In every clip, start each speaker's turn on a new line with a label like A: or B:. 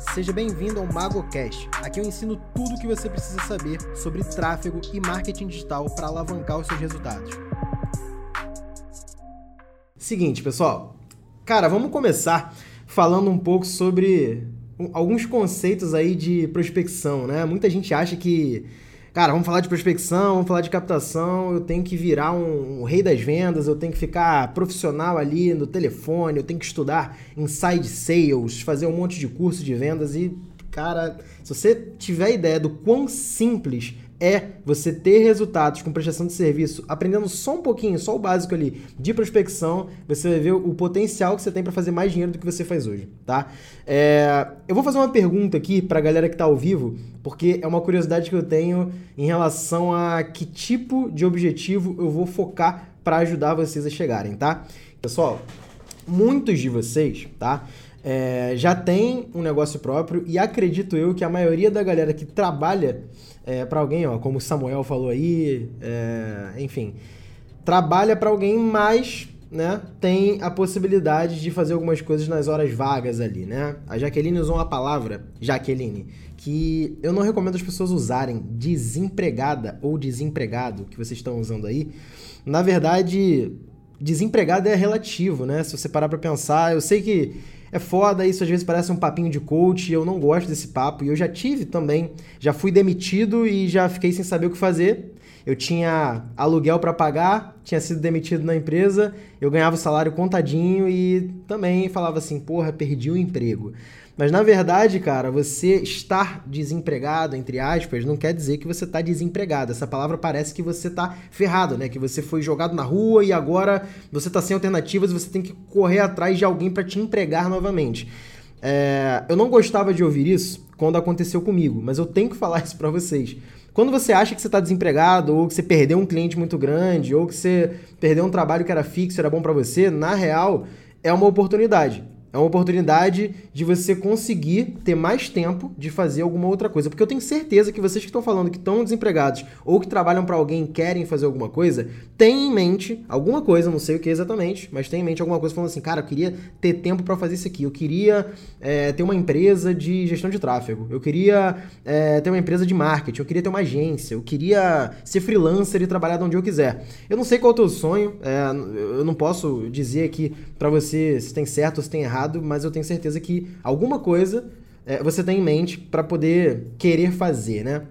A: Seja bem-vindo ao MagoCast. Aqui eu ensino tudo o que você precisa saber sobre tráfego e marketing digital para alavancar os seus resultados. Seguinte, pessoal. Cara, vamos começar falando um pouco sobre alguns conceitos aí de prospecção, né? Muita gente acha que cara, vamos falar de prospecção, vamos falar de captação, eu tenho que virar um, um, rei das vendas, eu tenho que ficar profissional ali no telefone, eu tenho que estudar inside sales, fazer um monte de curso de vendas e, cara, se você tiver ideia do quão simples é você ter resultados com prestação de serviço, aprendendo só um pouquinho, só o básico ali de prospecção, você vai ver o potencial que você tem para fazer mais dinheiro do que você faz hoje, tá? É, eu vou fazer uma pergunta aqui para a galera que está ao vivo, porque é uma curiosidade que eu tenho em relação a que tipo de objetivo eu vou focar para ajudar vocês a chegarem, tá? Pessoal, muitos de vocês, tá? É, já tem um negócio próprio e acredito eu que a maioria da galera que trabalha é, para alguém, ó, como o Samuel falou aí, é, enfim, trabalha para alguém, mas né, tem a possibilidade de fazer algumas coisas nas horas vagas ali, né? A Jaqueline usou uma palavra, Jaqueline, que eu não recomendo as pessoas usarem, desempregada ou desempregado, que vocês estão usando aí. Na verdade, desempregado é relativo, né? Se você parar para pensar, eu sei que é foda, isso às vezes parece um papinho de coach, eu não gosto desse papo, e eu já tive também, já fui demitido e já fiquei sem saber o que fazer. Eu tinha aluguel para pagar, tinha sido demitido na empresa, eu ganhava o salário contadinho e também falava assim, porra, perdi o emprego. Mas na verdade, cara, você estar desempregado, entre aspas, não quer dizer que você está desempregado. Essa palavra parece que você está ferrado, né? Que você foi jogado na rua e agora você está sem alternativas e você tem que correr atrás de alguém para te empregar novamente. É... eu não gostava de ouvir isso quando aconteceu comigo, mas eu tenho que falar isso para vocês. Quando você acha que você está desempregado, ou que você perdeu um cliente muito grande, ou que você perdeu um trabalho que era fixo, era bom para você, na real, é uma oportunidade. É uma oportunidade de você conseguir ter mais tempo de fazer alguma outra coisa. Porque eu tenho certeza que vocês que estão falando que estão desempregados ou que trabalham para alguém e querem fazer alguma coisa, têm em mente alguma coisa, não sei o que exatamente, mas tem em mente alguma coisa falando assim, cara, eu queria ter tempo para fazer isso aqui. Eu queria é, ter uma empresa de gestão de tráfego. Eu queria é, ter uma empresa de marketing. Eu queria ter uma agência. Eu queria ser freelancer e trabalhar de onde eu quiser. Eu não sei qual é o teu sonho. É, eu não posso dizer aqui para você se tem certo ou se tem errado errado, mas eu tenho certeza que alguma coisa é, você tem em mente para poder querer fazer, né?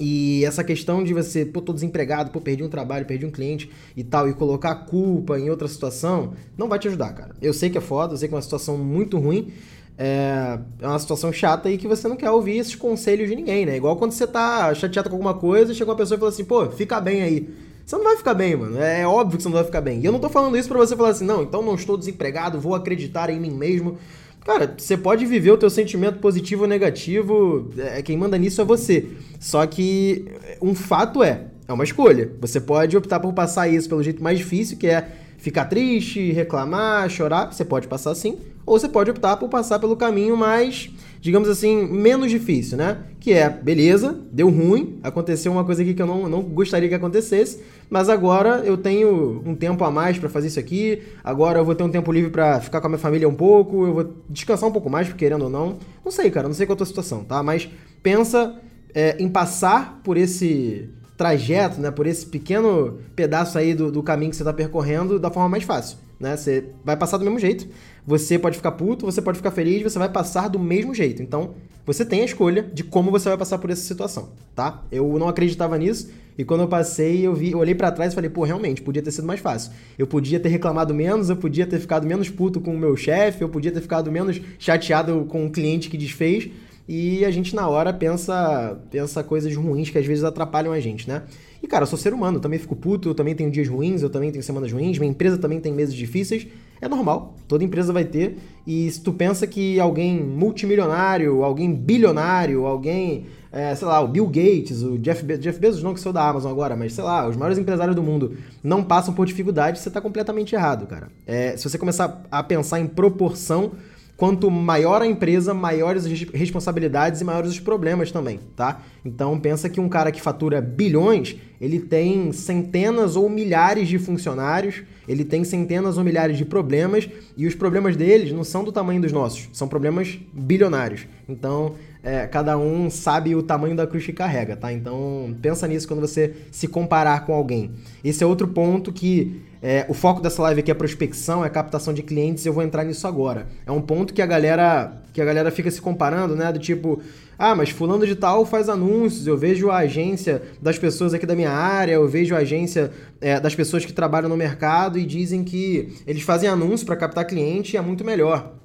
A: E essa questão de você, pô, tô desempregado, pô, perdi um trabalho, perdi um cliente e tal, e colocar a culpa em outra situação, não vai te ajudar, cara. Eu sei que é foda, eu sei que é uma situação muito ruim, é, é uma situação chata e que você não quer ouvir esses conselhos de ninguém, né? Igual quando você tá chateado com alguma coisa, chega uma pessoa e fala assim, pô, fica bem aí. Você não vai ficar bem, mano. É óbvio que você não vai ficar bem. E eu não tô falando isso para você falar assim, não, então não estou desempregado, vou acreditar em mim mesmo. Cara, você pode viver o teu sentimento positivo ou negativo, é, quem manda nisso é você. Só que um fato é, é uma escolha. Você pode optar por passar isso pelo jeito mais difícil, que é ficar triste, reclamar, chorar. Você pode passar assim. Ou você pode optar por passar pelo caminho mais digamos assim, menos difícil, né? Que é, beleza, deu ruim, aconteceu uma coisa aqui que eu não, não gostaria que acontecesse, mas agora eu tenho um tempo a mais para fazer isso aqui, agora eu vou ter um tempo livre para ficar com a minha família um pouco, eu vou descansar um pouco mais, querendo ou não. Não sei, cara, não sei qual é a tua situação, tá? Mas pensa é, em passar por esse trajeto, né, por esse pequeno pedaço aí do, do caminho que você está percorrendo da forma mais fácil, né? Você vai passar do mesmo jeito, você pode ficar puto, você pode ficar feliz, você vai passar do mesmo jeito. Então, você tem a escolha de como você vai passar por essa situação, tá? Eu não acreditava nisso e quando eu passei, eu vi, eu olhei para trás e falei, pô, realmente, podia ter sido mais fácil. Eu podia ter reclamado menos, eu podia ter ficado menos puto com o meu chefe, eu podia ter ficado menos chateado com o cliente que desfez. E a gente na hora pensa, pensa coisas ruins que às vezes atrapalham a gente, né? E cara, eu sou ser humano, eu também fico puto, eu também tenho dias ruins, eu também tenho semanas ruins, minha empresa também tem meses difíceis. É normal, toda empresa vai ter. E se tu pensa que alguém multimilionário, alguém bilionário, alguém, é, sei lá, o Bill Gates, o Jeff, Be Jeff Bezos, não que sou da Amazon agora, mas sei lá, os maiores empresários do mundo não passam por dificuldade, você tá completamente errado, cara. É, se você começar a pensar em proporção Quanto maior a empresa, maiores as responsabilidades e maiores os problemas também, tá? Então pensa que um cara que fatura bilhões, ele tem centenas ou milhares de funcionários, ele tem centenas ou milhares de problemas e os problemas deles não são do tamanho dos nossos, são problemas bilionários. Então, é, cada um sabe o tamanho da cruz que carrega, tá? Então, pensa nisso quando você se comparar com alguém. Esse é outro ponto que é, o foco dessa live aqui é prospecção, é captação de clientes, eu vou entrar nisso agora. É um ponto que a galera que a galera fica se comparando, né? Do tipo, ah, mas fulano de tal faz anúncios, eu vejo a agência das pessoas aqui da minha área, eu vejo a agência é, das pessoas que trabalham no mercado e dizem que eles fazem anúncio para captar cliente e é muito melhor.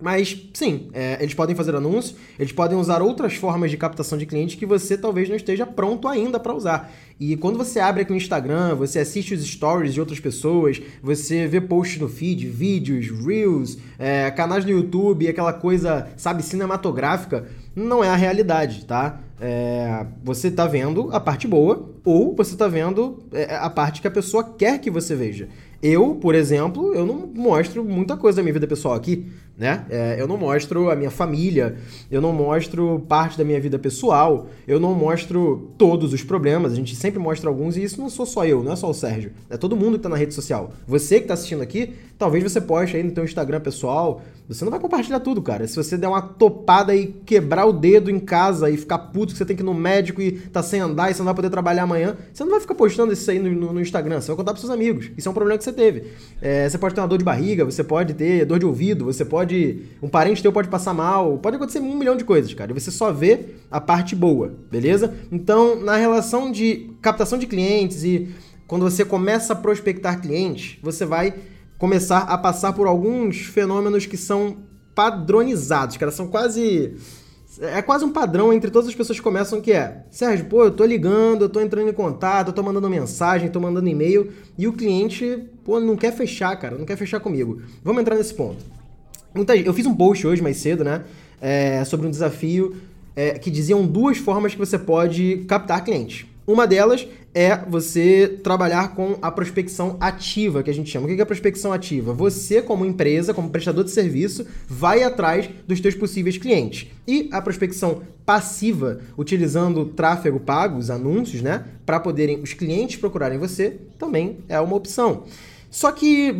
A: Mas sim, é, eles podem fazer anúncio, eles podem usar outras formas de captação de clientes que você talvez não esteja pronto ainda para usar. E quando você abre aqui no Instagram, você assiste os stories de outras pessoas, você vê posts no feed, vídeos, reels, é, canais no YouTube, aquela coisa, sabe, cinematográfica, não é a realidade, tá? É, você tá vendo a parte boa ou você tá vendo é, a parte que a pessoa quer que você veja. Eu, por exemplo, eu não mostro muita coisa da minha vida pessoal aqui né? É, eu não mostro a minha família, eu não mostro parte da minha vida pessoal, eu não mostro todos os problemas, a gente sempre mostra alguns e isso não sou só eu, não é só o Sérgio, é todo mundo que tá na rede social. Você que tá assistindo aqui, talvez você poste aí no teu Instagram pessoal, você não vai compartilhar tudo, cara. Se você der uma topada e quebrar o dedo em casa e ficar puto que você tem que ir no médico e tá sem andar e você não vai poder trabalhar amanhã, você não vai ficar postando isso aí no, no, no Instagram, você vai contar pros seus amigos. Isso é um problema que você teve. É, você pode ter uma dor de barriga, você pode ter dor de ouvido, você pode pode. Um parente teu pode passar mal, pode acontecer um milhão de coisas, cara. E você só vê a parte boa, beleza? Então, na relação de captação de clientes e quando você começa a prospectar clientes, você vai começar a passar por alguns fenômenos que são padronizados, cara. São quase. É quase um padrão entre todas as pessoas que começam que é Sérgio, pô, eu tô ligando, eu tô entrando em contato, eu tô mandando mensagem, tô mandando e-mail e o cliente, pô, não quer fechar, cara, não quer fechar comigo. Vamos entrar nesse ponto. Muita, eu fiz um post hoje mais cedo, né? É, sobre um desafio é, que diziam duas formas que você pode captar clientes. Uma delas é você trabalhar com a prospecção ativa, que a gente chama. O que é prospecção ativa? Você, como empresa, como prestador de serviço, vai atrás dos seus possíveis clientes. E a prospecção passiva, utilizando tráfego pago, os anúncios, né, para poderem os clientes procurarem você, também é uma opção. Só que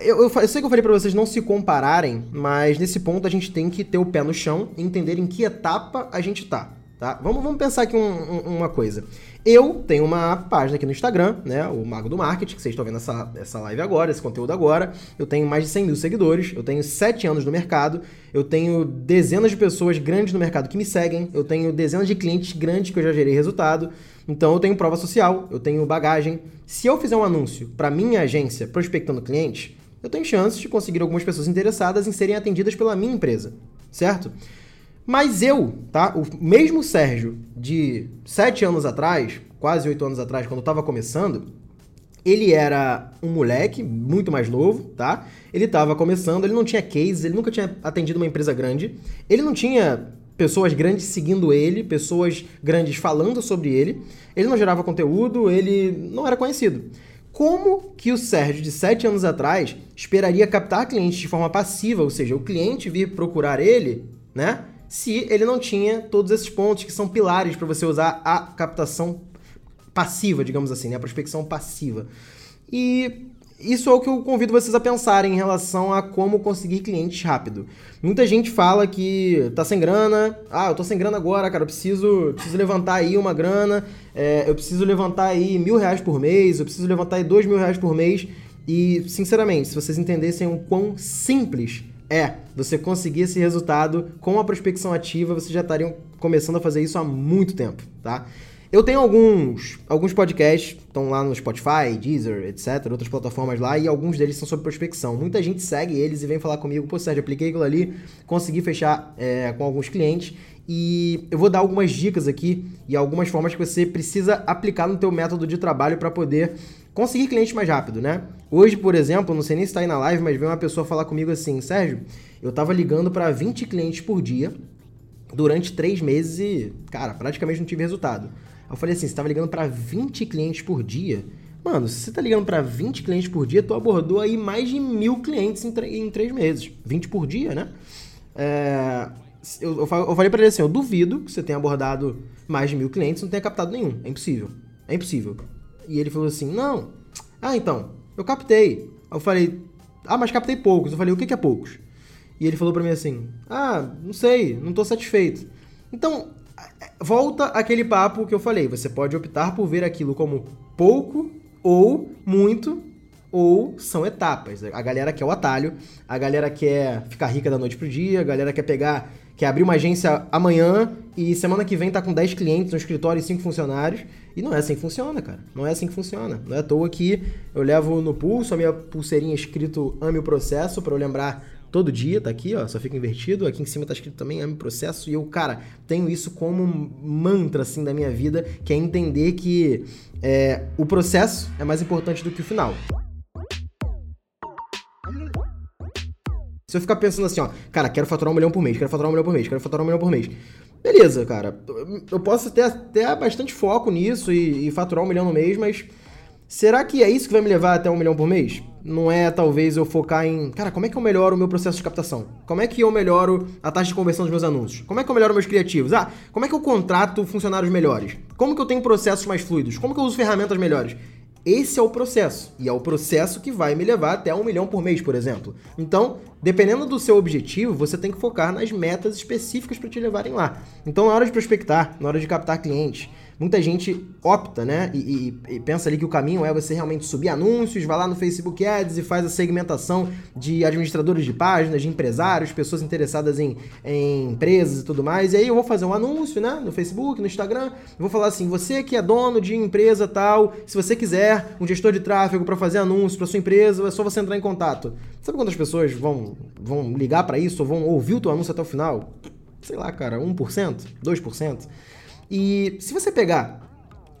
A: eu, eu, eu, sei que eu falei para vocês não se compararem, mas nesse ponto a gente tem que ter o pé no chão e entender em que etapa a gente tá. Tá? Vamos, vamos pensar aqui um, um, uma coisa. Eu tenho uma página aqui no Instagram, né? O Mago do Marketing, que vocês estão vendo essa, essa live agora, esse conteúdo agora. Eu tenho mais de 100 mil seguidores, eu tenho 7 anos no mercado, eu tenho dezenas de pessoas grandes no mercado que me seguem, eu tenho dezenas de clientes grandes que eu já gerei resultado. Então eu tenho prova social, eu tenho bagagem. Se eu fizer um anúncio para minha agência prospectando clientes, eu tenho chances de conseguir algumas pessoas interessadas em serem atendidas pela minha empresa, certo? Mas eu, tá? O mesmo Sérgio de sete anos atrás, quase oito anos atrás, quando eu tava começando, ele era um moleque muito mais novo, tá? Ele tava começando, ele não tinha cases, ele nunca tinha atendido uma empresa grande, ele não tinha pessoas grandes seguindo ele, pessoas grandes falando sobre ele. Ele não gerava conteúdo, ele não era conhecido. Como que o Sérgio, de 7 anos atrás, esperaria captar clientes de forma passiva, ou seja, o cliente vir procurar ele, né? Se ele não tinha todos esses pontos que são pilares para você usar a captação passiva, digamos assim, né? a prospecção passiva. E isso é o que eu convido vocês a pensarem em relação a como conseguir clientes rápido. Muita gente fala que tá sem grana, ah, eu tô sem grana agora, cara, eu preciso, preciso levantar aí uma grana, é, eu preciso levantar aí mil reais por mês, eu preciso levantar aí dois mil reais por mês. E, sinceramente, se vocês entendessem o quão simples é você conseguir esse resultado com a prospecção ativa, vocês já estariam começando a fazer isso há muito tempo, tá? Eu tenho alguns, alguns podcasts, estão lá no Spotify, Deezer, etc., outras plataformas lá, e alguns deles são sobre prospecção. Muita gente segue eles e vem falar comigo, pô, Sérgio, apliquei aquilo ali, consegui fechar é, com alguns clientes, e eu vou dar algumas dicas aqui e algumas formas que você precisa aplicar no teu método de trabalho para poder conseguir clientes mais rápido, né? Hoje, por exemplo, não sei nem se está aí na live, mas veio uma pessoa falar comigo assim, Sérgio, eu tava ligando para 20 clientes por dia durante três meses e, cara, praticamente não tive resultado. Eu falei assim, você tava ligando para 20 clientes por dia? Mano, se você tá ligando para 20 clientes por dia, tu abordou aí mais de mil clientes em, em três meses. 20 por dia, né? É, eu, eu, falei para ele assim, eu duvido que você tenha abordado mais de mil clientes e não tenha captado nenhum. É impossível. É impossível. E ele falou assim: Não. Ah, então, eu captei. Eu falei: Ah, mas captei poucos. Eu falei: O que é poucos? E ele falou para mim assim: Ah, não sei, não tô satisfeito. Então, volta aquele papo que eu falei. Você pode optar por ver aquilo como pouco ou muito ou são etapas. A galera quer o atalho, a galera quer ficar rica da noite pro dia, a galera quer pegar, quer abrir uma agência amanhã e semana que vem tá com 10 clientes no escritório e 5 funcionários. E não é assim que funciona, cara. Não é assim que funciona. Não é à toa que eu levo no pulso a minha pulseirinha escrito Ame o Processo para eu lembrar todo dia, tá aqui, ó, só fica invertido. Aqui em cima tá escrito também ame o processo. E eu, cara, tenho isso como mantra, assim, da minha vida, que é entender que é, o processo é mais importante do que o final. Se eu ficar pensando assim, ó, cara, quero faturar um milhão por mês, quero faturar um milhão por mês, quero faturar um milhão por mês. Beleza, cara. Eu posso ter até bastante foco nisso e, e faturar um milhão no mês, mas será que é isso que vai me levar até um milhão por mês? Não é talvez eu focar em, cara, como é que eu melhoro o meu processo de captação? Como é que eu melhoro a taxa de conversão dos meus anúncios? Como é que eu melhoro meus criativos? Ah, como é que eu contrato funcionários melhores? Como que eu tenho processos mais fluidos? Como que eu uso ferramentas melhores? Esse é o processo. E é o processo que vai me levar até um milhão por mês, por exemplo. Então, dependendo do seu objetivo, você tem que focar nas metas específicas para te levarem lá. Então, na hora de prospectar, na hora de captar clientes, muita gente opta, né? E, e, e, pensa ali que o caminho é você realmente subir anúncios, vai lá no Facebook Ads e faz a segmentação de administradores de páginas, de empresários, pessoas interessadas em, em empresas e tudo mais. E aí eu vou fazer um anúncio, né? No Facebook, no Instagram. vou falar assim: você que é dono de empresa tal, se você quiser um gestor de tráfego para fazer anúncio para sua empresa, é só você entrar em contato. Sabe quantas pessoas vão, vão ligar para isso ou vão ouvir o teu anúncio até o final? Sei lá, cara, 1%, 2%. E se você pegar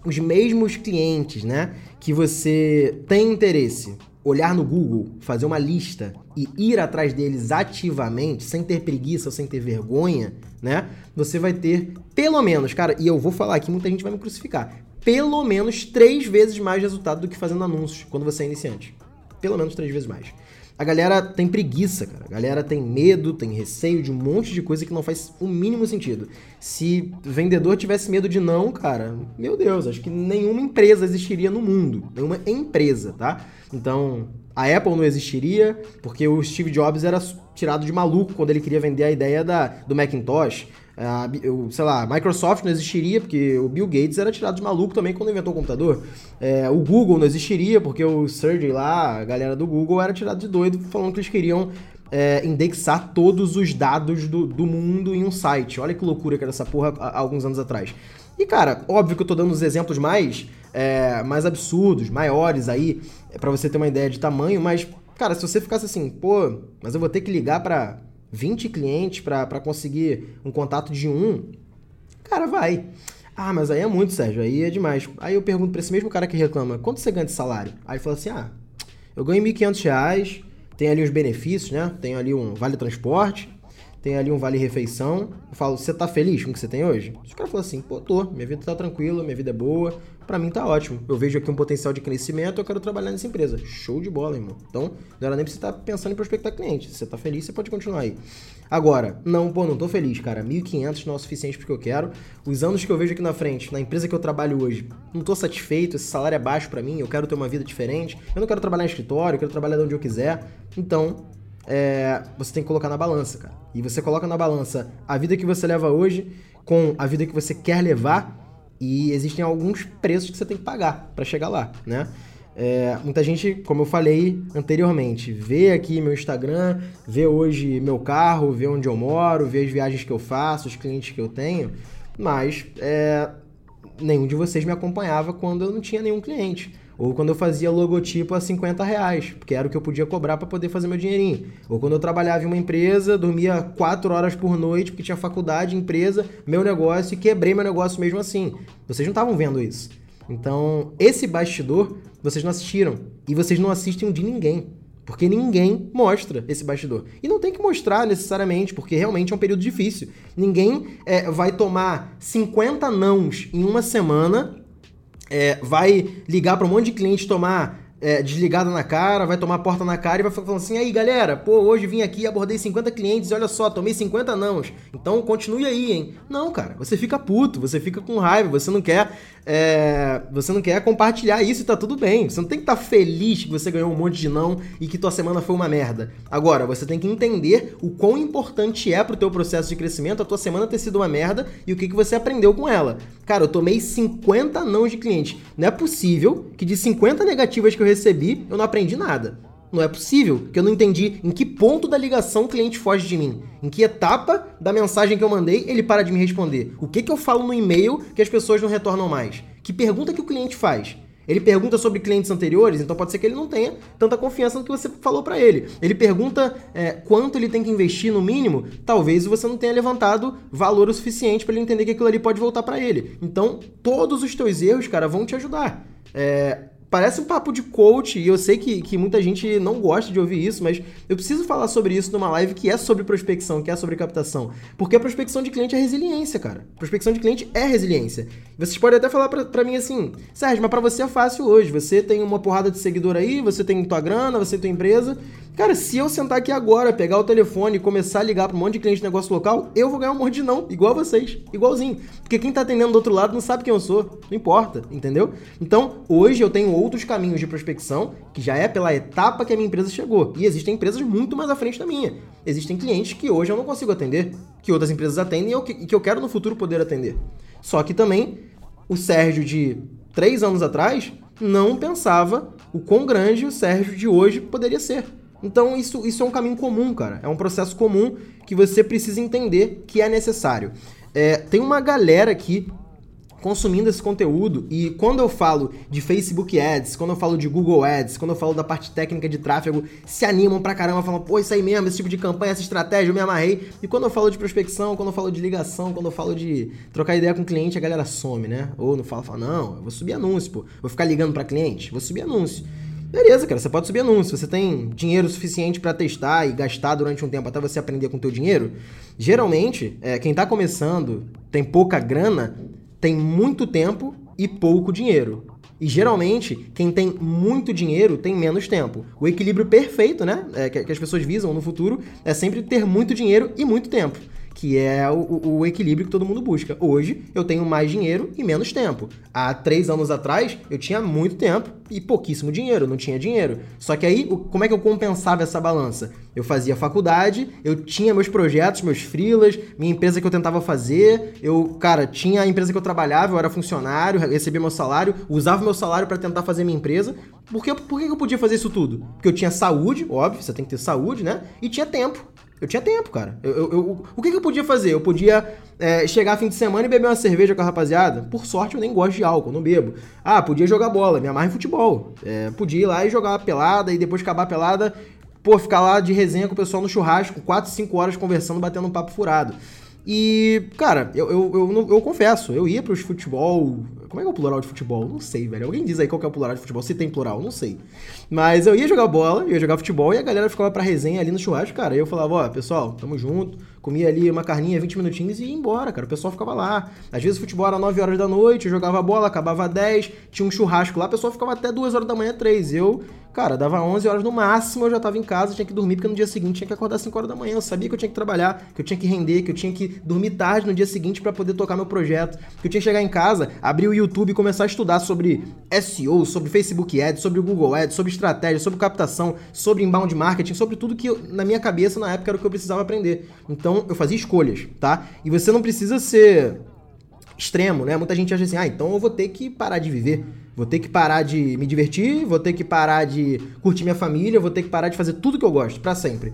A: os mesmos clientes, né, que você tem interesse, olhar no Google, fazer uma lista e ir atrás deles ativamente, sem ter preguiça, sem ter vergonha, né? Você vai ter pelo menos, cara, e eu vou falar aqui, muita gente vai me crucificar, pelo menos três vezes mais resultado do que fazendo anúncios quando você é iniciante. Pelo menos três vezes mais. A galera tem preguiça, cara. A galera tem medo, tem receio de um monte de coisa que não faz o mínimo sentido. Se vendedor tivesse medo de não, cara, meu Deus, acho que nenhuma empresa existiria no mundo. Nenhuma empresa, tá? Então, a Apple não existiria, porque o Steve Jobs era tirado de maluco quando ele queria vender a ideia da, do Macintosh. A, eu, sei lá, Microsoft não existiria, porque o Bill Gates era tirado de maluco também quando inventou o computador. É, o Google não existiria, porque o Sergey lá, a galera do Google, era tirado de doido falando que eles queriam é, indexar todos os dados do, do mundo em um site. Olha que loucura que era essa porra há, há alguns anos atrás. E, cara, óbvio que eu tô dando os exemplos mais, é, mais absurdos, maiores aí, para você ter uma ideia de tamanho, mas, cara, se você ficasse assim, pô, mas eu vou ter que ligar para 20 clientes para conseguir um contato de um, cara, vai. Ah, mas aí é muito, Sérgio, aí é demais. Aí eu pergunto para esse mesmo cara que reclama, quanto você ganha de salário? Aí ele fala assim, ah, eu ganho 1.500 reais, tem ali os benefícios, né? Tem ali um vale transporte, tem ali um vale refeição. Eu falo, você tá feliz com o que você tem hoje? Se o cara fala assim, pô, tô, minha vida tá tranquila, minha vida é boa, para mim tá ótimo. Eu vejo aqui um potencial de crescimento, eu quero trabalhar nessa empresa. Show de bola, irmão. Então, não era nem pra você estar tá pensando em prospectar cliente. Se você tá feliz, você pode continuar aí. Agora, não, pô, não tô feliz, cara. 1.500 não é o suficiente porque eu quero. Os anos que eu vejo aqui na frente, na empresa que eu trabalho hoje, não tô satisfeito, esse salário é baixo para mim, eu quero ter uma vida diferente. Eu não quero trabalhar em escritório, eu quero trabalhar de onde eu quiser. Então, é, você tem que colocar na balança, cara. E você coloca na balança a vida que você leva hoje com a vida que você quer levar e existem alguns preços que você tem que pagar para chegar lá, né? É, muita gente, como eu falei anteriormente, vê aqui meu Instagram, vê hoje meu carro, vê onde eu moro, vê as viagens que eu faço, os clientes que eu tenho, mas é, nenhum de vocês me acompanhava quando eu não tinha nenhum cliente. Ou quando eu fazia logotipo a 50 reais, porque era o que eu podia cobrar para poder fazer meu dinheirinho. Ou quando eu trabalhava em uma empresa, dormia 4 horas por noite, porque tinha faculdade, empresa, meu negócio, e quebrei meu negócio mesmo assim. Vocês não estavam vendo isso. Então, esse bastidor, vocês não assistiram. E vocês não assistem o de ninguém. Porque ninguém mostra esse bastidor. E não tem que mostrar necessariamente, porque realmente é um período difícil. Ninguém é, vai tomar 50 nãos em uma semana é, vai ligar para um monte de cliente tomar é, desligada na cara, vai tomar porta na cara e vai falando assim: aí galera, pô, hoje vim aqui, abordei 50 clientes e olha só, tomei 50 nãos. Então continue aí, hein? Não, cara, você fica puto, você fica com raiva, você não quer. É, você não quer compartilhar isso e tá tudo bem. Você não tem que estar tá feliz que você ganhou um monte de não e que tua semana foi uma merda. Agora, você tem que entender o quão importante é pro teu processo de crescimento a tua semana ter sido uma merda e o que, que você aprendeu com ela. Cara, eu tomei 50 não de cliente. Não é possível que de 50 negativas que eu recebi, eu não aprendi nada. Não é possível, que eu não entendi em que ponto da ligação o cliente foge de mim. Em que etapa da mensagem que eu mandei ele para de me responder. O que, que eu falo no e-mail que as pessoas não retornam mais? Que pergunta que o cliente faz? Ele pergunta sobre clientes anteriores, então pode ser que ele não tenha tanta confiança no que você falou para ele. Ele pergunta é, quanto ele tem que investir no mínimo, talvez você não tenha levantado valor o suficiente para ele entender que aquilo ali pode voltar para ele. Então, todos os teus erros, cara, vão te ajudar. É, Parece um papo de coach, e eu sei que, que muita gente não gosta de ouvir isso, mas eu preciso falar sobre isso numa live que é sobre prospecção, que é sobre captação. Porque a prospecção de cliente é resiliência, cara. Prospecção de cliente é resiliência. Vocês podem até falar pra, pra mim assim, Sérgio, mas pra você é fácil hoje. Você tem uma porrada de seguidor aí, você tem tua grana, você tem tua empresa. Cara, se eu sentar aqui agora, pegar o telefone e começar a ligar para um monte de cliente de negócio local, eu vou ganhar um monte de não, igual vocês, igualzinho. Porque quem tá atendendo do outro lado não sabe quem eu sou, não importa, entendeu? Então, hoje eu tenho outros caminhos de prospecção, que já é pela etapa que a minha empresa chegou. E existem empresas muito mais à frente da minha. Existem clientes que hoje eu não consigo atender, que outras empresas atendem e que eu quero no futuro poder atender. Só que também, o Sérgio de três anos atrás não pensava o quão grande o Sérgio de hoje poderia ser. Então isso, isso é um caminho comum, cara. É um processo comum que você precisa entender que é necessário. É, tem uma galera aqui consumindo esse conteúdo e quando eu falo de Facebook Ads, quando eu falo de Google Ads, quando eu falo da parte técnica de tráfego, se animam pra caramba, falam, pô, isso aí mesmo, esse tipo de campanha, essa estratégia, eu me amarrei. E quando eu falo de prospecção, quando eu falo de ligação, quando eu falo de trocar ideia com cliente, a galera some, né? Ou não fala, fala, não, eu vou subir anúncio, pô, vou ficar ligando para cliente, vou subir anúncio. Beleza, cara, você pode subir anúncio. Você tem dinheiro suficiente para testar e gastar durante um tempo até você aprender com o teu dinheiro. Geralmente, é, quem tá começando, tem pouca grana, tem muito tempo e pouco dinheiro. E geralmente, quem tem muito dinheiro tem menos tempo. O equilíbrio perfeito, né? É, que, que as pessoas visam no futuro é sempre ter muito dinheiro e muito tempo que é o, o, equilíbrio que todo mundo busca. Hoje eu tenho mais dinheiro e menos tempo. Há três anos atrás eu tinha muito tempo e pouquíssimo dinheiro, não tinha dinheiro. Só que aí, como é que eu compensava essa balança? Eu fazia faculdade, eu tinha meus projetos, meus freelas, minha empresa que eu tentava fazer, eu, cara, tinha a empresa que eu trabalhava, eu era funcionário, recebia meu salário, usava meu salário para tentar fazer minha empresa. Por que, por que eu podia fazer isso tudo? Porque eu tinha saúde, óbvio, você tem que ter saúde, né? E tinha tempo. Eu tinha tempo, cara. Eu, eu, eu, o que, que eu podia fazer? Eu podia é, chegar fim de semana e beber uma cerveja com a rapaziada. Por sorte, eu nem gosto de álcool, não bebo. Ah, podia jogar bola, me amarra em futebol. É, podia ir lá e jogar uma pelada e depois acabar a pelada, pô, ficar lá de resenha com o pessoal no churrasco, 4, 5 horas conversando, batendo um papo furado. E, cara, eu, eu, eu, eu, confesso, eu ia pros futebol. Como é que é o plural de futebol? Não sei, velho. Alguém diz aí qual que é o plural de futebol. Se tem plural, não sei. Mas eu ia jogar bola, ia jogar futebol e a galera ficava pra resenha ali no churrasco, cara. E eu falava, ó, pessoal, tamo junto. Comia ali uma carninha, 20 minutinhos e ia embora, cara. O pessoal ficava lá. Às vezes o futebol era 9 horas da noite, eu jogava bola, acabava 10, tinha um churrasco lá, o pessoal ficava até 2 horas da manhã, 3. Eu Cara, dava 11 horas no máximo, eu já tava em casa, tinha que dormir, porque no dia seguinte tinha que acordar 5 horas da manhã. Eu sabia que eu tinha que trabalhar, que eu tinha que render, que eu tinha que dormir tarde no dia seguinte para poder tocar meu projeto, que eu tinha que chegar em casa, abrir o YouTube e começar a estudar sobre SEO, sobre Facebook Ads, sobre Google Ads, sobre estratégia, sobre captação, sobre inbound marketing, sobre tudo que na minha cabeça na época era o que eu precisava aprender. Então eu fazia escolhas, tá? E você não precisa ser extremo, né? Muita gente acha assim, ah, então eu vou ter que parar de viver. Vou ter que parar de me divertir, vou ter que parar de curtir minha família, vou ter que parar de fazer tudo que eu gosto, para sempre.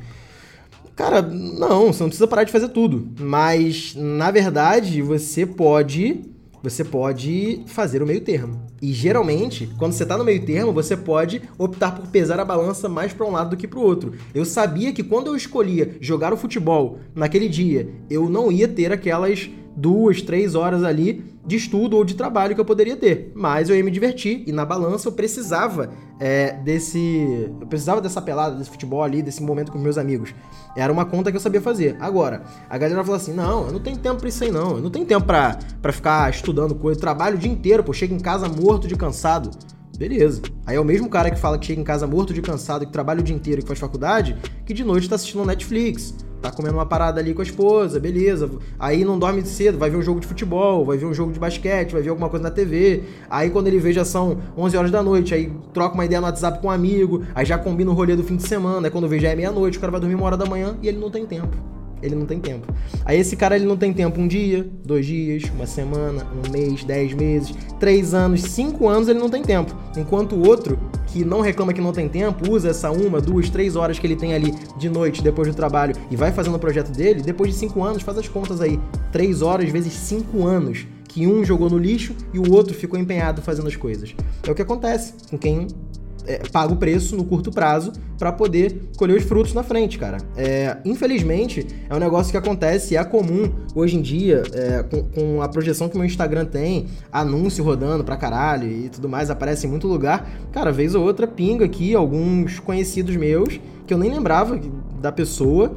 A: Cara, não, você não precisa parar de fazer tudo. Mas, na verdade, você pode. Você pode fazer o meio termo. E geralmente, quando você tá no meio termo, você pode optar por pesar a balança mais para um lado do que para o outro. Eu sabia que quando eu escolhia jogar o futebol naquele dia, eu não ia ter aquelas duas, três horas ali de estudo ou de trabalho que eu poderia ter. Mas eu ia me divertir e na balança eu precisava é, desse. Eu precisava dessa pelada, desse futebol ali, desse momento com meus amigos. Era uma conta que eu sabia fazer. Agora, a galera falou assim: não, eu não tenho tempo pra isso aí, não. Eu não tenho tempo pra, pra ficar estudando coisa. Eu trabalho o dia inteiro, pô, chego em casa morto de cansado. Beleza. Aí é o mesmo cara que fala que chega em casa morto de cansado, que trabalha o dia inteiro e que faz faculdade, que de noite tá assistindo Netflix, tá comendo uma parada ali com a esposa, beleza. Aí não dorme cedo, vai ver um jogo de futebol, vai ver um jogo de basquete, vai ver alguma coisa na TV. Aí quando ele vê já são 11 horas da noite, aí troca uma ideia no WhatsApp com um amigo, aí já combina o rolê do fim de semana, aí quando vê já é meia-noite, o cara vai dormir uma hora da manhã e ele não tem tempo ele não tem tempo. Aí esse cara ele não tem tempo um dia, dois dias, uma semana, um mês, dez meses, três anos, cinco anos ele não tem tempo. Enquanto o outro, que não reclama que não tem tempo, usa essa uma, duas, três horas que ele tem ali de noite depois do trabalho e vai fazendo o projeto dele, depois de cinco anos, faz as contas aí. Três horas vezes cinco anos que um jogou no lixo e o outro ficou empenhado fazendo as coisas. É o que acontece com quem é, paga o preço no curto prazo para poder colher os frutos na frente, cara. É, infelizmente, é um negócio que acontece e é comum hoje em dia, é, com, com, a projeção que meu Instagram tem, anúncio rodando pra caralho e tudo mais, aparece em muito lugar. Cara, vez ou outra pinga aqui alguns conhecidos meus que eu nem lembrava da pessoa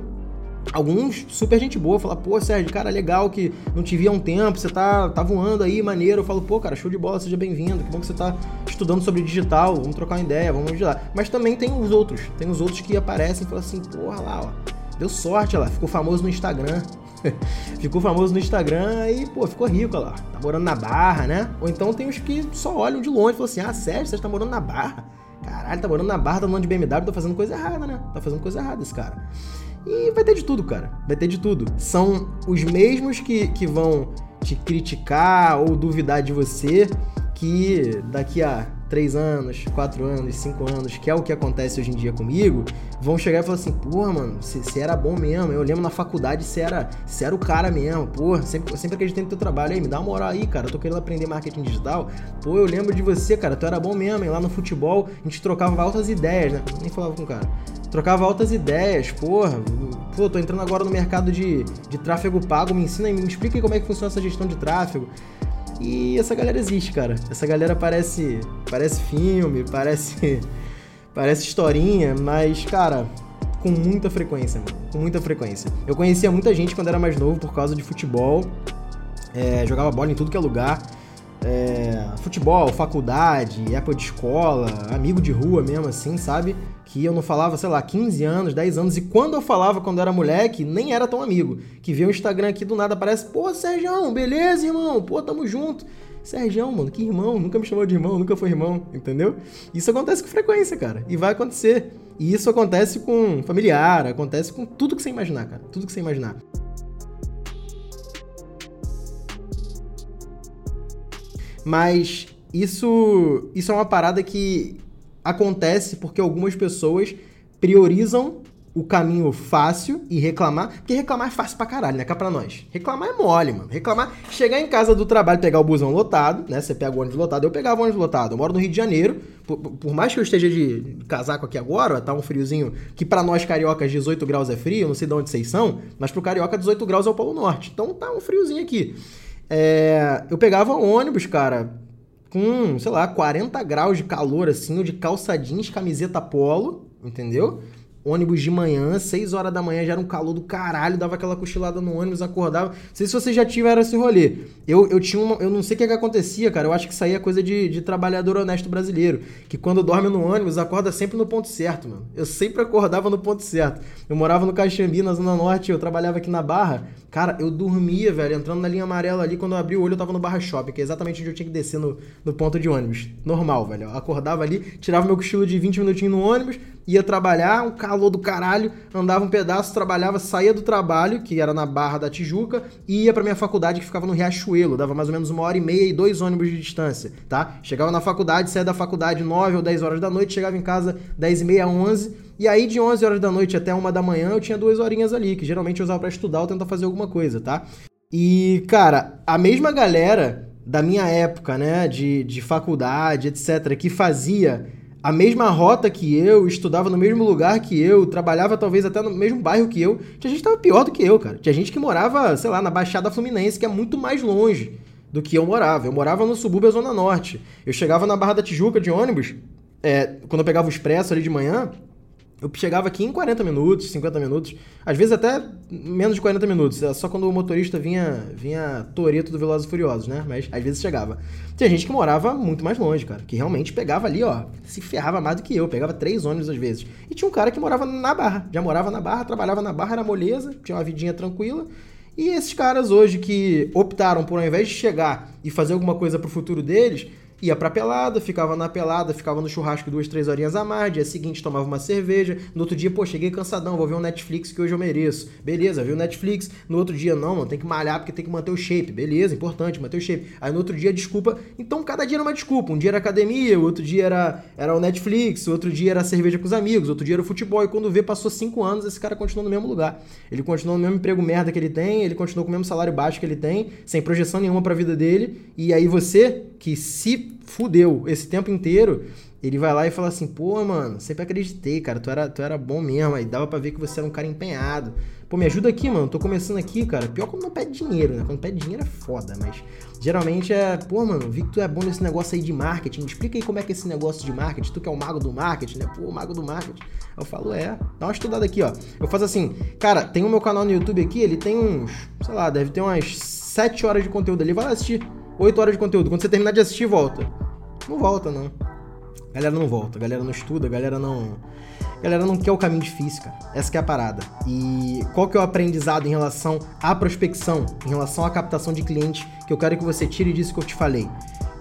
A: alguns super gente boa, fala, pô, Sérgio, cara, legal que não te via há um tempo, você tá, tá voando aí, maneiro. Eu falo, pô, cara, show de bola, seja bem-vindo, que bom que você tá estudando sobre digital, vamos trocar uma ideia, vamos ajudar. Mas também tem os outros, tem os outros que aparecem e falam assim, porra lá, ó, deu sorte, lá, ficou famoso no Instagram. ficou famoso no Instagram e, pô, ficou rico, lá, tá morando na Barra, né? Ou então tem os que só olham de longe e falam assim, ah, Sérgio, você tá morando na Barra? Caralho, tá morando na Barra, tá andando de BMW, tá fazendo coisa errada, né? Tá fazendo coisa errada esse cara. E vai ter de tudo, cara. Vai ter de tudo. São os mesmos que, que vão te criticar ou duvidar de você que daqui a três anos, quatro anos, cinco anos, que é o que acontece hoje em dia comigo, vão chegar e falar assim, porra, mano, você era bom mesmo. Eu lembro na faculdade você era, era o cara mesmo, porra, sempre, sempre acreditei no teu trabalho. Aí, me dá uma moral aí, cara, eu tô querendo aprender marketing digital. Pô, eu lembro de você, cara, tu era bom mesmo, hein? Lá no futebol a gente trocava altas ideias, né? Nem falava com o cara. Trocava altas ideias, porra. Pô, tô entrando agora no mercado de, de tráfego pago, me ensina, me explica como é que funciona essa gestão de tráfego. E essa galera existe, cara. Essa galera parece parece filme, parece parece historinha, mas cara, com muita frequência, mano, com muita frequência. Eu conhecia muita gente quando era mais novo por causa de futebol. É, jogava bola em tudo que é lugar. É, futebol, faculdade, época de escola, amigo de rua mesmo assim, sabe? Que eu não falava, sei lá, 15 anos, 10 anos, e quando eu falava quando eu era moleque, nem era tão amigo. Que vê o Instagram aqui do nada aparece, pô, Sérgio, beleza, irmão? Pô, tamo junto. Sérgio, mano, que irmão, nunca me chamou de irmão, nunca foi irmão, entendeu? Isso acontece com frequência, cara, e vai acontecer. E isso acontece com familiar, acontece com tudo que você imaginar, cara, tudo que você imaginar. Mas isso, isso é uma parada que acontece porque algumas pessoas priorizam o caminho fácil e reclamar, porque reclamar é fácil pra caralho, né? Cá pra nós. Reclamar é mole, mano. Reclamar, chegar em casa do trabalho, pegar o busão lotado, né? Você pega o ônibus lotado, eu pegava o ônibus lotado. Eu moro no Rio de Janeiro, por, por mais que eu esteja de casaco aqui agora, tá um friozinho que para nós cariocas 18 graus é frio, não sei de onde vocês são, mas pro carioca 18 graus é o Polo Norte. Então tá um friozinho aqui. É, eu pegava ônibus, cara, com, sei lá, 40 graus de calor, assim, ou de calça jeans, camiseta polo, entendeu? Ônibus de manhã, 6 horas da manhã, já era um calor do caralho, dava aquela cochilada no ônibus, acordava. Não sei se vocês já tiveram esse rolê. Eu, eu tinha uma, Eu não sei o que, que acontecia, cara. Eu acho que aí é coisa de, de trabalhador honesto brasileiro. Que quando dorme no ônibus, acorda sempre no ponto certo, mano. Eu sempre acordava no ponto certo. Eu morava no Caxambi, na Zona Norte, eu trabalhava aqui na Barra. Cara, eu dormia, velho, entrando na linha amarela ali, quando eu abri o olho, eu tava no Barra Shopping, que é exatamente onde eu tinha que descer no, no ponto de ônibus. Normal, velho. Eu acordava ali, tirava meu cochilo de 20 minutinhos no ônibus, ia trabalhar, um calor do caralho, andava um pedaço, trabalhava, saía do trabalho, que era na Barra da Tijuca, e ia pra minha faculdade, que ficava no Riachuelo, dava mais ou menos uma hora e meia e dois ônibus de distância, tá? Chegava na faculdade, saía da faculdade 9 ou 10 horas da noite, chegava em casa 10 e meia, 11, e aí de 11 horas da noite até uma da manhã eu tinha duas horinhas ali, que geralmente eu usava pra estudar ou tentar fazer alguma coisa, tá? E, cara, a mesma galera da minha época, né, de, de faculdade, etc., que fazia a mesma rota que eu, estudava no mesmo lugar que eu, trabalhava talvez até no mesmo bairro que eu. Tinha gente que tava pior do que eu, cara. Tinha gente que morava, sei lá, na Baixada Fluminense, que é muito mais longe do que eu morava. Eu morava no subúrbio da Zona Norte. Eu chegava na Barra da Tijuca de ônibus, é, quando eu pegava o expresso ali de manhã, Eu chegava aqui em 40 minutos, 50 minutos, às vezes até menos de 40 minutos, é só quando o motorista vinha, vinha Toreto do Velozes e Furiosos, né? Mas às vezes chegava. Tinha gente que morava muito mais longe, cara, que realmente pegava ali, ó, se ferrava mais do que eu, pegava três ônibus às vezes. E tinha um cara que morava na Barra, já morava na Barra, trabalhava na Barra, era moleza, tinha uma vidinha tranquila. E esses caras hoje que optaram por ao invés de chegar e fazer alguma coisa pro futuro deles, ia pra pelada, ficava na pelada, ficava no churrasco duas, três horinhas a mais, dia seguinte tomava uma cerveja, no outro dia, pô, cheguei cansadão, vou ver um Netflix que hoje eu mereço. Beleza, viu Netflix, no outro dia, não, mano, tem que malhar porque tem que manter o shape. Beleza, importante, manter o shape. Aí no outro dia, desculpa. Então cada dia era uma desculpa. Um dia era academia, o outro dia era, era o Netflix, o outro dia era cerveja com os amigos, outro dia era o futebol. E quando vê, passou cinco anos, esse cara continuou no mesmo lugar. Ele continuou no mesmo emprego merda que ele tem, ele continuou com o mesmo salário baixo que ele tem, sem projeção nenhuma pra vida dele. E aí você, que se fudeu esse tempo inteiro, ele vai lá e fala assim, pô, mano, sempre acreditei, cara, tu era, tu era bom mesmo, aí dava pra ver que você era um cara empenhado. Pô, me ajuda aqui, mano, tô começando aqui, cara. Pior quando não pede dinheiro, né? Quando pede dinheiro é foda, mas geralmente é, pô, mano, vi que tu é bom nesse negócio aí de marketing, explica aí como é que é esse negócio de marketing, tu que é o mago do marketing, né? Pô, mago do marketing. Eu falo, é, dá uma estudada aqui, ó. Eu faço assim, cara, tem o meu canal no YouTube aqui, ele tem uns, sei lá, deve ter umas 7 horas de conteúdo ali, vai lá assistir. 8 horas de conteúdo. Quando você terminar de assistir, volta. Não volta, não. A galera não volta, a galera não estuda, a galera não. A galera não quer o caminho difícil, cara. Essa é a parada. E qual que é o aprendizado em relação à prospecção, em relação à captação de clientes, que eu quero que você tire disso que eu te falei.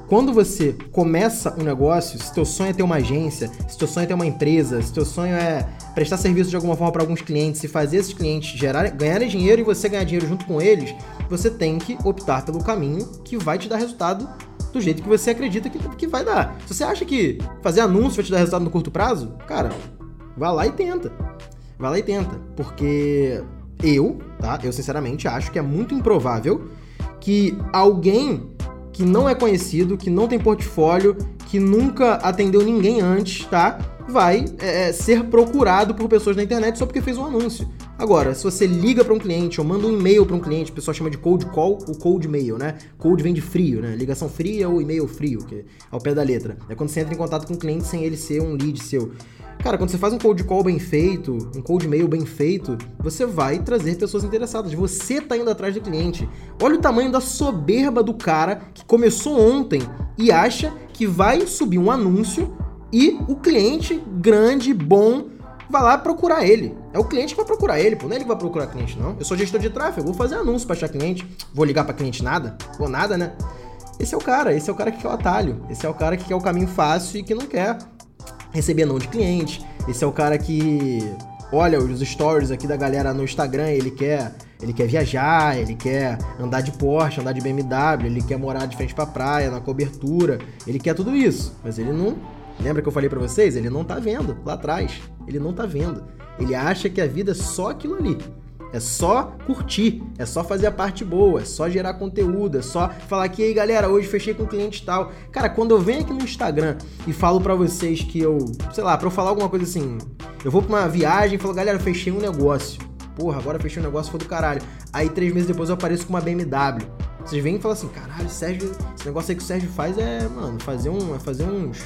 A: Quando você começa um negócio, se teu sonho é ter uma agência, se teu sonho é ter uma empresa, se teu sonho é prestar serviço de alguma forma para alguns clientes e fazer esses clientes gerar, ganharem dinheiro e você ganhar dinheiro junto com eles, você tem que optar pelo caminho que vai te dar resultado do jeito que você acredita que, que vai dar. Se você acha que fazer anúncio vai te dar resultado no curto prazo, cara, vá lá e tenta. Vai lá e tenta. Porque eu, tá? Eu sinceramente acho que é muito improvável que alguém que não é conhecido, que não tem portfólio, que nunca atendeu ninguém antes, tá? Vai é, é ser procurado por pessoas na internet só porque fez um anúncio. Agora, se você liga para um cliente ou manda um e-mail para um cliente, o pessoal chama de cold call ou cold mail, né? Cold vem de frio, né? Ligação fria ou e-mail frio, que é ao pé da letra. É quando você entra em contato com o cliente sem ele ser um lead seu. Cara, quando você faz um cold call bem feito, um cold mail bem feito, você vai trazer pessoas interessadas. Você tá indo atrás do cliente. Olha o tamanho da soberba do cara que começou ontem e acha que vai subir um anúncio e o cliente grande, bom, vai lá procurar ele. É o cliente que vai procurar ele, pô. Não é ele que vai procurar cliente, não. Eu sou gestor de tráfego, vou fazer anúncio pra achar cliente. Vou ligar para cliente nada? Vou nada, né? Esse é o cara, esse é o cara que quer o atalho. Esse é o cara que quer o caminho fácil e que não quer receber não de cliente. Esse é o cara que olha os stories aqui da galera no Instagram, ele quer, ele quer viajar, ele quer andar de Porsche, andar de BMW, ele quer morar de frente pra praia, na cobertura, ele quer tudo isso, mas ele não Lembra que eu falei para vocês? Ele não tá vendo lá atrás. Ele não tá vendo. Ele acha que a vida é só aquilo ali. É só curtir, é só fazer a parte boa, é só gerar conteúdo, é só falar que, aí galera, hoje fechei com um cliente tal. Cara, quando eu venho aqui no Instagram e falo para vocês que eu, sei lá, pra eu falar alguma coisa assim, eu vou pra uma viagem e falo, galera, fechei um negócio. Porra, agora fechei um negócio, foi do caralho. Aí três meses depois eu apareço com uma BMW. Vocês vêm e falam assim, caralho, Sérgio, esse negócio aí que o Sérgio faz é, mano, fazer um, é fazer uns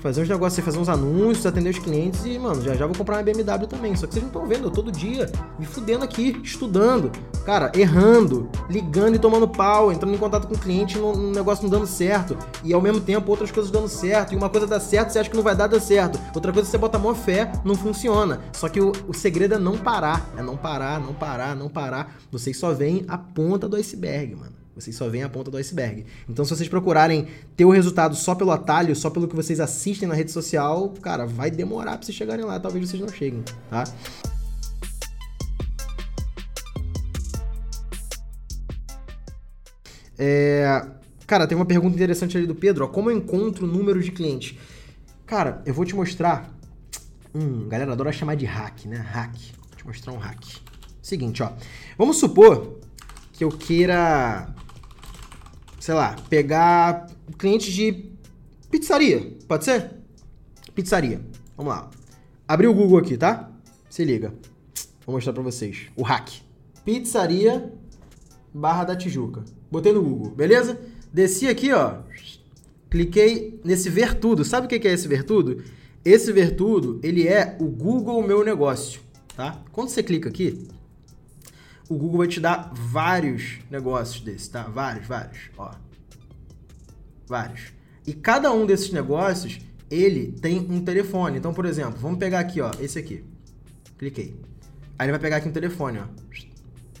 A: fazer uns negócios, fazer uns anúncios, atender os clientes e, mano, já já vou comprar uma BMW também. Só que vocês não estão vendo, eu todo dia me fudendo aqui, estudando, cara, errando, ligando e tomando pau, entrando em contato com o cliente um negócio não dando certo. E ao mesmo tempo outras coisas dando certo. E uma coisa dá certo, você acha que não vai dar, dá certo. Outra coisa você bota a mão fé, não funciona. Só que o, o segredo é não parar. É não parar, não parar, não parar. Vocês só veem a ponta do iceberg, mano. Vocês só veem a ponta do iceberg. Então, se vocês procurarem ter o resultado só pelo atalho, só pelo que vocês assistem na rede social, cara, vai demorar pra vocês chegarem lá. Talvez vocês não cheguem, tá? É... Cara, tem uma pergunta interessante ali do Pedro. Ó, como eu encontro números de clientes? Cara, eu vou te mostrar. Hum, galera adora chamar de hack, né? Hack. Vou te mostrar um hack. Seguinte, ó. Vamos supor que eu queira sei lá, pegar clientes de pizzaria, pode ser? Pizzaria. Vamos lá. Abri o Google aqui, tá? Se liga. Vou mostrar pra vocês. O hack. Pizzaria Barra da Tijuca. Botei no Google, beleza? Desci aqui, ó. Cliquei nesse ver tudo. Sabe o que é esse ver tudo? Esse ver tudo, ele é o Google Meu Negócio, tá? Quando você clica aqui, o Google vai te dar vários negócios desses, tá? Vários, vários, ó. Vários. E cada um desses negócios, ele tem um telefone. Então, por exemplo, vamos pegar aqui, ó, esse aqui. Cliquei. Aí ele vai pegar aqui um telefone, ó.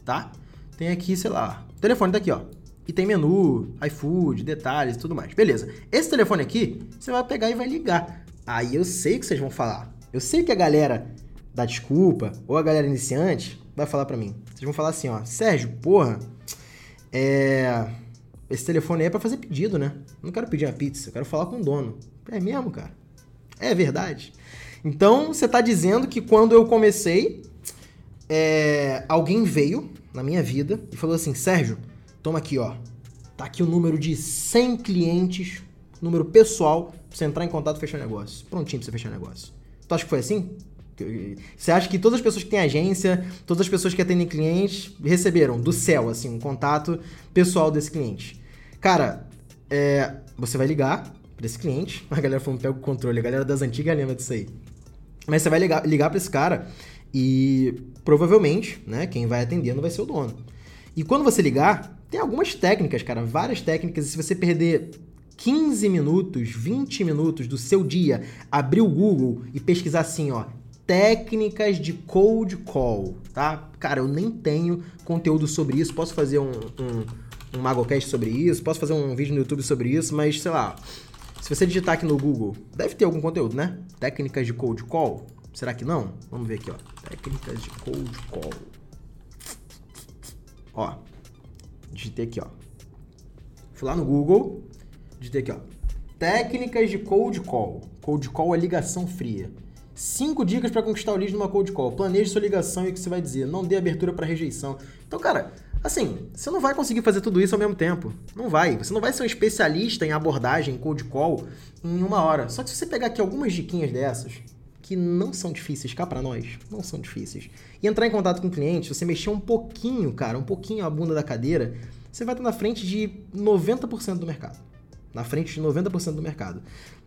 A: Tá? Tem aqui, sei lá, o telefone tá aqui, ó. E tem menu, iFood, detalhes e tudo mais. Beleza. Esse telefone aqui, você vai pegar e vai ligar. Aí eu sei que vocês vão falar. Eu sei que a galera da desculpa, ou a galera iniciante, vai falar para mim. Vocês vão falar assim, ó, Sérgio, porra, é... Esse telefone aí é pra fazer pedido, né? Não quero pedir uma pizza, eu quero falar com o dono. É mesmo, cara? É verdade. Então, você tá dizendo que quando eu comecei, é... alguém veio na minha vida e falou assim, Sérgio, toma aqui, ó. Tá aqui o número de 100 clientes, número pessoal, pra você entrar em contato e fechar negócio. Prontinho pra você fechar negócio. Tu acha que foi assim? Você acha que todas as pessoas que têm agência, todas as pessoas que atendem clientes receberam do céu, assim, um contato pessoal desse cliente? Cara, é, você vai ligar para esse cliente. A galera falando pega o controle, a galera das antigas lembra disso aí. Mas você vai ligar, ligar para esse cara e provavelmente, né, quem vai atendendo vai ser o dono. E quando você ligar, tem algumas técnicas, cara, várias técnicas. E se você perder 15 minutos, 20 minutos do seu dia, abrir o Google e pesquisar assim, ó, técnicas de cold call, tá? Cara, eu nem tenho conteúdo sobre isso, posso fazer um, um, um MagoCast sobre isso, posso fazer um vídeo no YouTube sobre isso, mas sei lá, se você digitar aqui no Google, deve ter algum conteúdo, né? Técnicas de cold call, será que não? Vamos ver aqui, ó, técnicas de cold call. Ó, digitei aqui, ó. Fui lá no Google, digitei aqui, ó. Técnicas de cold call. Cold call é ligação fria. Cinco dicas para conquistar o lead numa cold call. Planeje sua ligação e o que você vai dizer. Não dê abertura para rejeição. Então, cara, assim, você não vai conseguir fazer tudo isso ao mesmo tempo. Não vai. Você não vai ser um especialista em abordagem, em cold call, em uma hora. Só que se você pegar aqui algumas diquinhas dessas, que não são difíceis, cá para nós, não são difíceis, e entrar em contato com o cliente, você mexer um pouquinho, cara, um pouquinho a bunda da cadeira, você vai estar na frente de 90% do mercado. Na frente de 90% do mercado.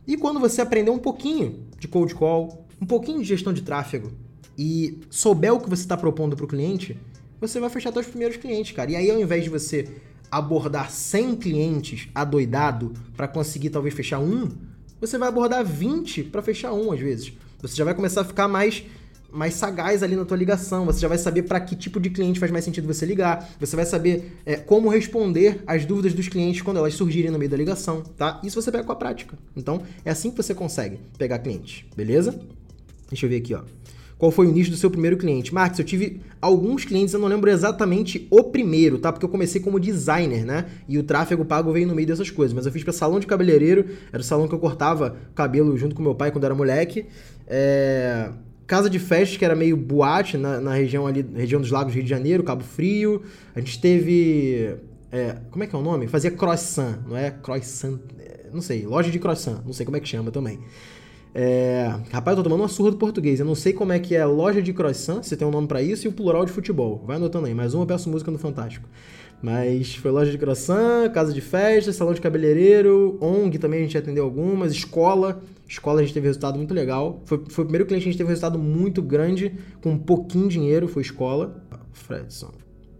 A: E quando você aprender um pouquinho de cold call, um pouquinho de gestão de tráfego e souber o que você está propondo para o cliente, você vai fechar seus primeiros clientes, cara. E aí, ao invés de você abordar 100 clientes adoidado para conseguir talvez fechar um, você vai abordar 20 para fechar um às vezes. Você já vai começar a ficar mais mais sagaz ali na tua ligação, você já vai saber para que tipo de cliente faz mais sentido você ligar, você vai saber é, como responder as dúvidas dos clientes quando elas surgirem no meio da ligação, tá? Isso você pega com a prática. Então, é assim que você consegue pegar clientes, beleza? Deixa eu ver aqui, ó. Qual foi o nicho do seu primeiro cliente? Marcos, eu tive alguns clientes, eu não lembro exatamente o primeiro, tá? Porque eu comecei como designer, né? E o tráfego pago veio no meio dessas coisas. Mas eu fiz para salão de cabeleireiro, era o salão que eu cortava cabelo junto com meu pai quando era moleque. É... Casa de festas, que era meio boate na, na região ali, região dos Lagos, Rio de Janeiro, Cabo Frio. A gente teve. É... como é que é o nome? Fazia croissant, não é croissant. É, não sei, loja de croissant, não sei como é que chama também. É... Rapaz, eu tô tomando uma surra do português. Eu não sei como é que é loja de croissant, se tem um nome para isso, e o plural de futebol. Vai anotando aí. Mais uma, eu peço música no Fantástico. Mas foi loja de croissant, casa de festa, salão de cabeleireiro, ONG também a gente atendeu algumas, escola. Escola a gente teve resultado muito legal. Foi, foi o primeiro cliente que a gente teve resultado muito grande, com um pouquinho dinheiro, foi escola. Fredson.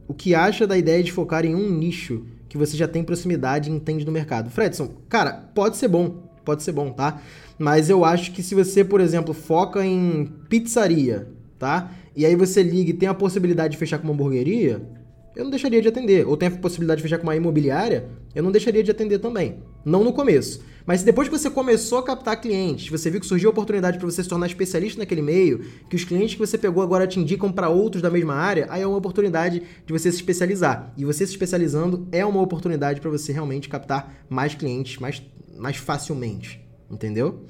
A: O que acha da ideia de focar em um nicho que você já tem proximidade e entende do mercado? Fredson, cara, pode ser bom. Pode ser bom, tá? Mas eu acho que se você, por exemplo, foca em pizzaria, tá? E aí você liga e tem a possibilidade de fechar com uma hamburgueria, eu não deixaria de atender. Ou tem a possibilidade de fechar com uma imobiliária, eu não deixaria de atender também. Não no começo. Mas depois que você começou a captar clientes, você viu que surgiu a oportunidade para você se tornar especialista naquele meio, que os clientes que você pegou agora te indicam para outros da mesma área, aí é uma oportunidade de você se especializar. E você se especializando é uma oportunidade para você realmente captar mais clientes mais, mais facilmente entendeu?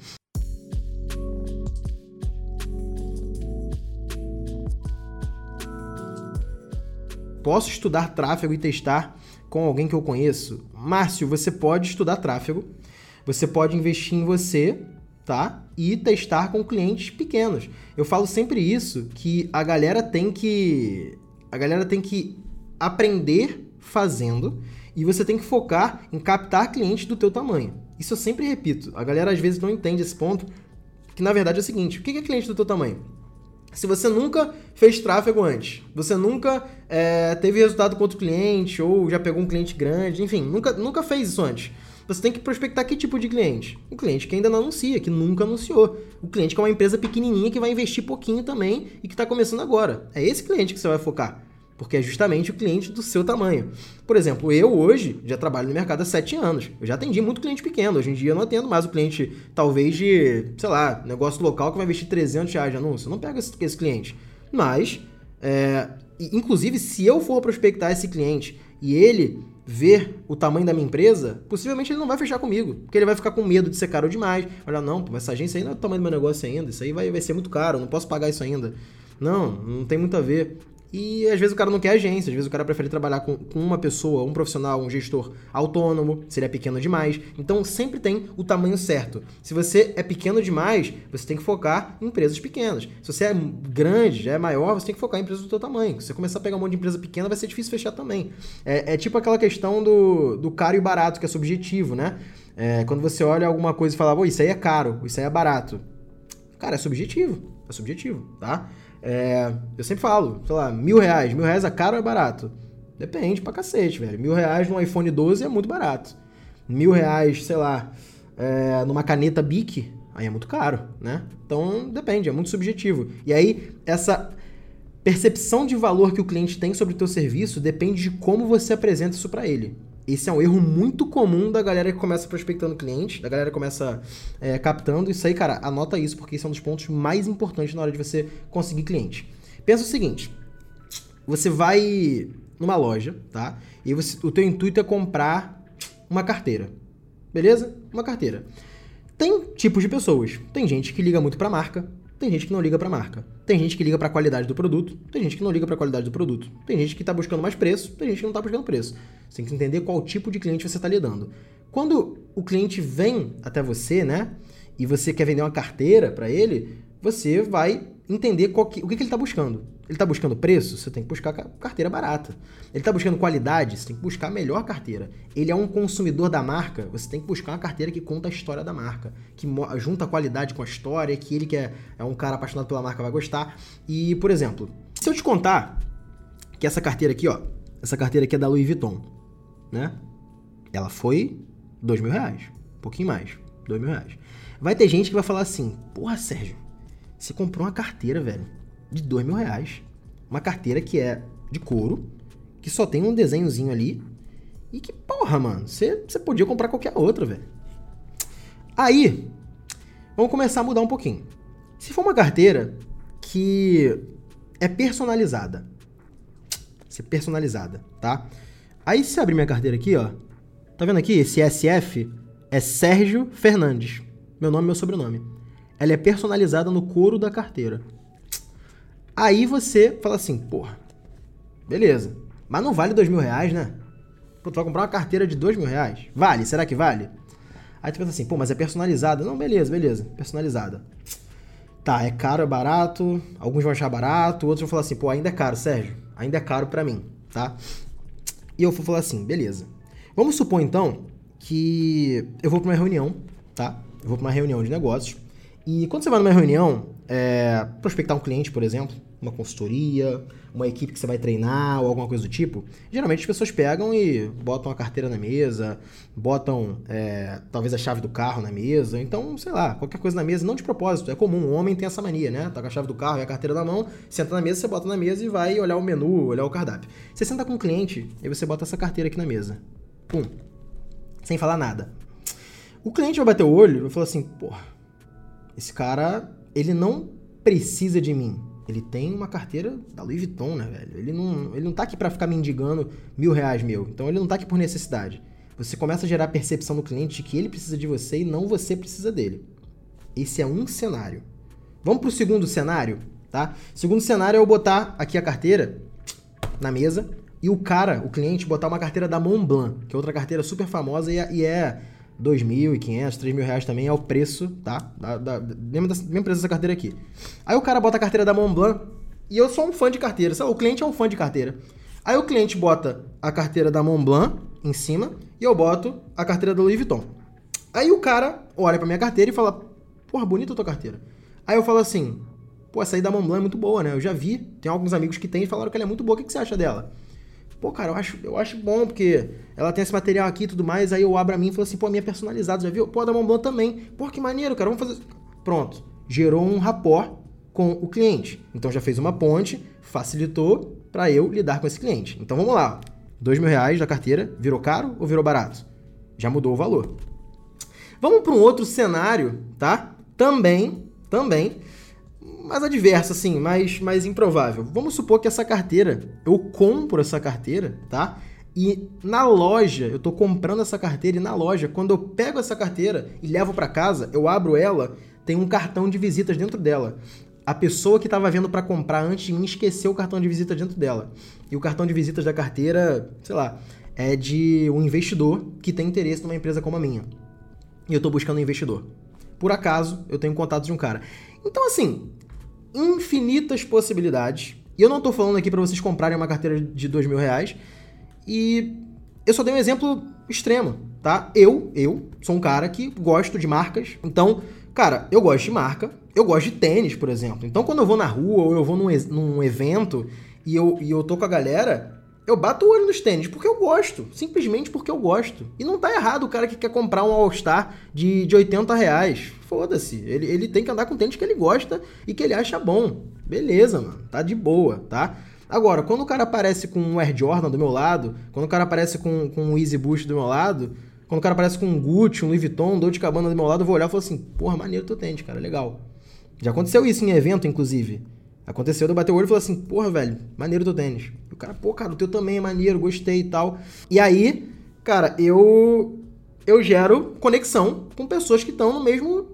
A: Posso estudar tráfego e testar com alguém que eu conheço? Márcio, você pode estudar tráfego, você pode investir em você, tá? E testar com clientes pequenos. Eu falo sempre isso, que a galera tem que a galera tem que aprender fazendo e você tem que focar em captar clientes do teu tamanho. Isso eu sempre repito. A galera às vezes não entende esse ponto. que na verdade é o seguinte: o que é cliente do teu tamanho? Se você nunca fez tráfego antes, você nunca é, teve resultado com outro cliente, ou já pegou um cliente grande, enfim, nunca, nunca fez isso antes. Você tem que prospectar que tipo de cliente? O cliente que ainda não anuncia, que nunca anunciou. O cliente que é uma empresa pequenininha que vai investir pouquinho também e que está começando agora. É esse cliente que você vai focar porque é justamente o cliente do seu tamanho. Por exemplo, eu hoje já trabalho no mercado há sete anos. Eu já atendi muito cliente pequeno. Hoje em dia eu não atendo mais o cliente, talvez de, sei lá, negócio local que vai investir 300 reais de anúncio. Eu não pego esse, esse cliente. Mas, é, inclusive, se eu for prospectar esse cliente e ele ver o tamanho da minha empresa, possivelmente ele não vai fechar comigo. Porque ele vai ficar com medo de ser caro demais. Olha, não, essa agência aí não é o tamanho do meu negócio ainda. Isso aí vai, vai ser muito caro, não posso pagar isso ainda. Não, não tem muito a ver. E às vezes o cara não quer agência, às vezes o cara prefere trabalhar com, com, uma pessoa, um profissional, um gestor autônomo, se ele é pequeno demais. Então sempre tem o tamanho certo. Se você é pequeno demais, você tem que focar em empresas pequenas. Se você é grande, já é maior, você tem que focar em empresas do seu tamanho. Se você começar a pegar um monte de empresa pequena, vai ser difícil fechar também. É, é tipo aquela questão do, do caro e barato, que é subjetivo, né? É, quando você olha alguma coisa e fala, isso aí é caro, isso aí é barato. Cara, é subjetivo. É subjetivo, tá? É, eu sempre falo, sei lá, mil reais. Mil reais é caro ou é barato? Depende pra cacete, velho. Mil reais no iPhone 12 é muito barato. Mil reais, sei lá, é, numa caneta Bic, aí é muito caro, né? Então depende, é muito subjetivo. E aí, essa percepção de valor que o cliente tem sobre o teu serviço depende de como você apresenta isso para ele. Esse é um erro muito comum da galera que começa prospectando clientes, da galera que começa é, captando. Isso aí, cara, anota isso, porque esse é um dos pontos mais importantes na hora de você conseguir cliente. Pensa o seguinte: você vai numa loja, tá? E você, o teu intuito é comprar uma carteira. Beleza? Uma carteira. Tem tipos de pessoas. Tem gente que liga muito pra marca, tem gente que não liga para a marca. Tem gente que liga para a qualidade do produto. Tem gente que não liga para a qualidade do produto. Tem gente que está buscando mais preço. Tem gente que não está buscando preço. Você tem que entender qual tipo de cliente você está lidando. Quando o cliente vem até você, né? E você quer vender uma carteira para ele, você vai entender que, o que, que ele está buscando. Ele está buscando preço? Você tem que buscar carteira barata. Ele está buscando qualidade? Você tem que buscar a melhor carteira. Ele é um consumidor da marca? Você tem que buscar uma carteira que conta a história da marca, que junta a qualidade com a história, que ele que é, é um cara apaixonado pela marca vai gostar. E, por exemplo, se eu te contar que essa carteira aqui, ó, essa carteira aqui é da Louis Vuitton, né? Ela foi dois mil reais, um pouquinho mais, dois mil reais. Vai ter gente que vai falar assim, porra, Sérgio, você comprou uma carteira, velho, de dois mil reais. Uma carteira que é de couro, que só tem um desenhozinho ali. E que, porra, mano, você, podia comprar qualquer outra, velho. Aí, vamos começar a mudar um pouquinho. Se for uma carteira que é personalizada, ser personalizada, tá? Aí se abrir minha carteira aqui, ó, tá vendo aqui? Esse SF é Sérgio Fernandes. Meu nome e meu sobrenome ela é personalizada no couro da carteira. Aí você fala assim, porra, beleza, mas não vale dois mil reais, né? Pô, tu vai comprar uma carteira de dois mil reais? Vale? Será que vale? Aí tu pensa assim, pô, mas é personalizada. Não, beleza, beleza, personalizada. Tá, é caro, é barato, alguns vão achar barato, outros vão falar assim, pô, ainda é caro, Sérgio, ainda é caro para mim, tá? E eu vou falar assim, beleza. Vamos supor então que eu vou para uma reunião, tá? Eu vou para uma reunião de negócios e quando você vai numa reunião, é, prospectar um cliente, por exemplo, uma consultoria, uma equipe que você vai treinar ou alguma coisa do tipo, geralmente as pessoas pegam e botam a carteira na mesa, botam é, talvez a chave do carro na mesa, então, sei lá, qualquer coisa na mesa, não de propósito, é comum, um homem tem essa mania, né? Tá com a chave do carro e a carteira na mão, senta na mesa, você bota na mesa e vai olhar o menu, olhar o cardápio. Você senta com um cliente e você bota essa carteira aqui na mesa. Pum. Sem falar nada. O cliente vai bater o olho e vai falar assim, porra, esse cara, ele não precisa de mim. Ele tem uma carteira da Louis Vuitton, né, velho? Ele não, ele não tá aqui para ficar mendigando mil reais meu. Então ele não tá aqui por necessidade. Você começa a gerar a percepção no cliente de que ele precisa de você e não você precisa dele. Esse é um cenário. Vamos pro segundo cenário, tá? Segundo cenário é eu botar aqui a carteira na mesa e o cara, o cliente, botar uma carteira da Montblanc, que é outra carteira super famosa e é, é 2.500, 3.000 reais também é o preço, tá? Da, da, mesmo, da, mesmo preço dessa carteira aqui. Aí o cara bota a carteira da Montblanc e eu sou um fã de carteira, sabe? O cliente é um fã de carteira. Aí o cliente bota a carteira da Montblanc em cima e eu boto a carteira da Louis Vuitton. Aí o cara olha pra minha carteira e fala: porra, bonita a tua carteira. Aí eu falo assim, pô, essa aí da Montblanc é muito boa, né? Eu já vi, tem alguns amigos que têm e falaram que ela é muito boa, o que, que você acha dela? Pô, cara, eu acho, eu acho bom, porque ela tem esse material aqui e tudo mais, aí eu abro a mim e falo assim, pô, a minha é personalizada, já viu? Pô, a da Montblanc também. Pô, que maneiro, cara, vamos fazer... Pronto, gerou um rapport com o cliente. Então já fez uma ponte, facilitou para eu lidar com esse cliente. Então vamos lá, dois mil reais da carteira, virou caro ou virou barato? Já mudou o valor. Vamos para um outro cenário, tá? Também, também, mais adverso, assim, mais, mais improvável. Vamos supor que essa carteira, eu compro essa carteira, tá? E na loja, eu tô comprando essa carteira e na loja, quando eu pego essa carteira e levo para casa, eu abro ela, tem um cartão de visitas dentro dela. A pessoa que estava vendo para comprar antes de mim esqueceu o cartão de visita dentro dela. E o cartão de visitas da carteira, sei lá, é de um investidor que tem interesse numa empresa como a minha. E eu estou buscando um investidor. Por acaso, eu tenho contato de um cara. Então, assim, infinitas possibilidades. E eu não estou falando aqui para vocês comprarem uma carteira de dois mil reais. E eu só dei um exemplo extremo, tá? Eu, eu sou um cara que gosto de marcas. Então, cara, eu gosto de marca. Eu gosto de tênis, por exemplo. Então, quando eu vou na rua ou eu vou num, num evento e eu, e eu tô com a galera, eu bato o olho nos tênis porque eu gosto. Simplesmente porque eu gosto. E não tá errado o cara que quer comprar um All-Star de, de 80 reais. Foda-se. Ele, ele tem que andar com tênis que ele gosta e que ele acha bom. Beleza, mano. Tá de boa, tá? Agora, quando o cara aparece com um Air Jordan do meu lado, quando o cara aparece com, com um Easy Boost do meu lado, quando o cara aparece com um Gucci, um Louis Vuitton, um Dolce Cabana do meu lado, eu vou olhar e falar assim, porra, maneiro teu tênis, cara, legal. Já aconteceu isso em evento, inclusive. Aconteceu de eu bater o olho e falar assim, porra, velho, maneiro teu tênis. E o cara, pô, cara, o teu também é maneiro, gostei e tal. E aí, cara, eu eu gero conexão com pessoas que estão no mesmo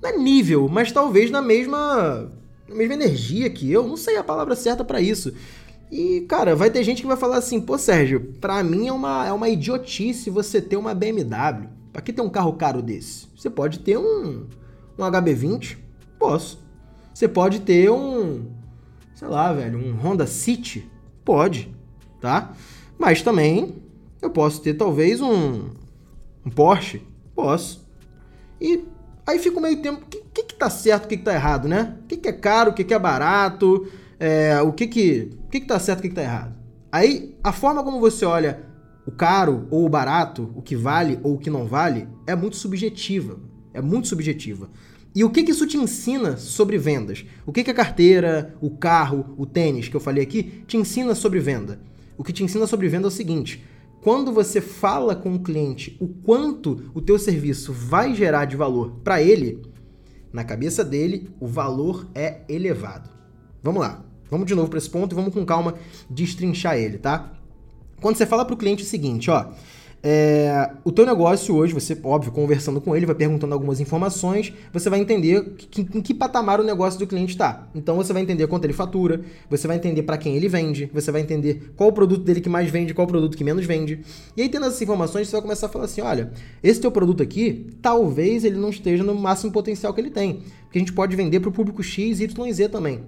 A: não é nível, mas talvez na mesma na mesma energia que eu, não sei a palavra certa para isso. E, cara, vai ter gente que vai falar assim, pô, Sérgio, pra mim é uma, é uma idiotice você ter uma BMW. Pra que ter um carro caro desse? Você pode ter um, um HB20? Posso. Você pode ter um, sei lá, velho, um Honda City? Pode, tá? Mas também eu posso ter talvez um, um Porsche? Posso. E aí fica meio tempo, o que, que, que tá certo, o que, que tá errado, né? O que, que é caro, o que, que é barato, é, o que que, o que que tá certo, o que que tá errado. Aí, a forma como você olha o caro ou o barato, o que vale ou o que não vale, é muito subjetiva. É muito subjetiva. E o que, que isso te ensina sobre vendas? O que, que a carteira, o carro, o tênis que eu falei aqui te ensina sobre venda? O que te ensina sobre venda é o seguinte: quando você fala com o cliente o quanto o teu serviço vai gerar de valor para ele, na cabeça dele o valor é elevado. Vamos lá, vamos de novo para esse ponto e vamos com calma destrinchar ele, tá? Quando você fala para o cliente o seguinte, ó, é, o teu negócio hoje, você, óbvio, conversando com ele, vai perguntando algumas informações, você vai entender que, em que patamar o negócio do cliente está. Então você vai entender quanto ele fatura, você vai entender para quem ele vende, você vai entender qual o produto dele que mais vende, qual o produto que menos vende. E aí, tendo essas informações, você vai começar a falar assim: olha, esse teu produto aqui, talvez ele não esteja no máximo potencial que ele tem. Porque a gente pode vender para o público X, Y e Z também.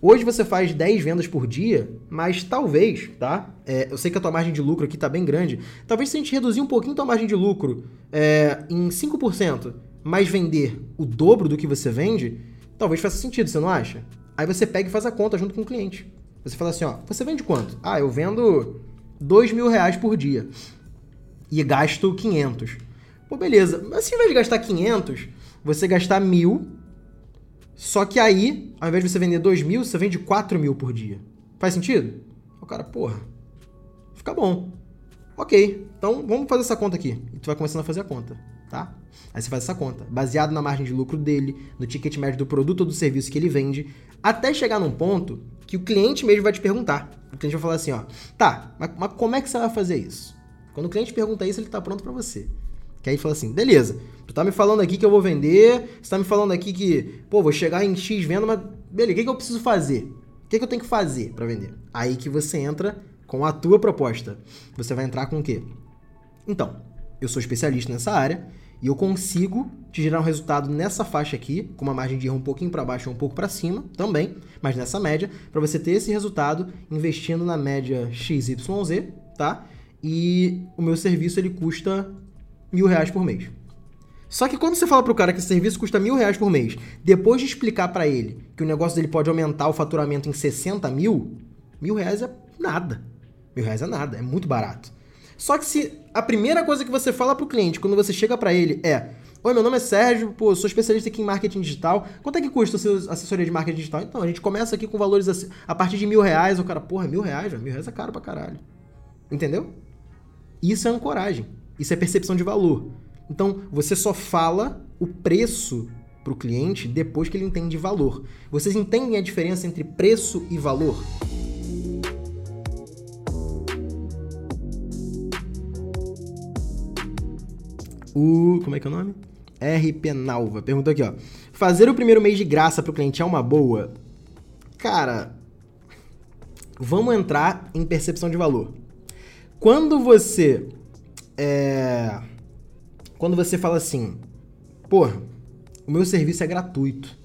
A: Hoje você faz 10 vendas por dia, mas talvez, tá? É, eu sei que a tua margem de lucro aqui está bem grande. Talvez se a gente reduzir um pouquinho a tua margem de lucro é, em 5%, mas vender o dobro do que você vende, talvez faça sentido, você não acha? Aí você pega e faz a conta junto com o cliente. Você fala assim, ó, você vende quanto? Ah, eu vendo 2 mil reais por dia e gasto 500. Pô, beleza. Mas se ao invés de gastar 500, você gastar mil só que aí, ao invés de você vender 2 mil, você vende 4 mil por dia. Faz sentido? O cara, porra, fica bom. Ok, então vamos fazer essa conta aqui. E tu vai começando a fazer a conta, tá? Aí você faz essa conta, baseado na margem de lucro dele, no ticket médio do produto ou do serviço que ele vende, até chegar num ponto que o cliente mesmo vai te perguntar. O cliente vai falar assim, ó, tá, mas, mas como é que você vai fazer isso? Quando o cliente pergunta isso, ele tá pronto para você. Que aí fala assim, beleza, tu tá me falando aqui que eu vou vender, você tá me falando aqui que, pô, vou chegar em X venda, mas beleza, o que, que eu preciso fazer? O que, que eu tenho que fazer para vender? Aí que você entra com a tua proposta. Você vai entrar com o quê? Então, eu sou especialista nessa área e eu consigo te gerar um resultado nessa faixa aqui, com uma margem de erro um pouquinho para baixo ou um pouco para cima também, mas nessa média, para você ter esse resultado investindo na média XYZ, tá? E o meu serviço ele custa mil reais por mês. Só que quando você fala pro cara que esse serviço custa mil reais por mês, depois de explicar para ele que o negócio dele pode aumentar o faturamento em 60 mil, mil reais é nada. Mil reais é nada, é muito barato. Só que se a primeira coisa que você fala pro cliente quando você chega para ele é Oi, meu nome é Sérgio, pô, sou especialista aqui em marketing digital. Quanto é que custa a sua assessoria de marketing digital? Então, a gente começa aqui com valores a partir de mil reais. O cara, porra, mil reais? Mil reais é caro pra caralho. Entendeu? Isso é ancoragem. Isso é percepção de valor. Então, você só fala o preço para o cliente depois que ele entende valor. Vocês entendem a diferença entre preço e valor? O. Como é que é o nome? RP Nalva. Perguntou aqui, ó. Fazer o primeiro mês de graça para o cliente é uma boa? Cara, vamos entrar em percepção de valor. Quando você é, quando você fala assim, pô, o meu serviço é gratuito.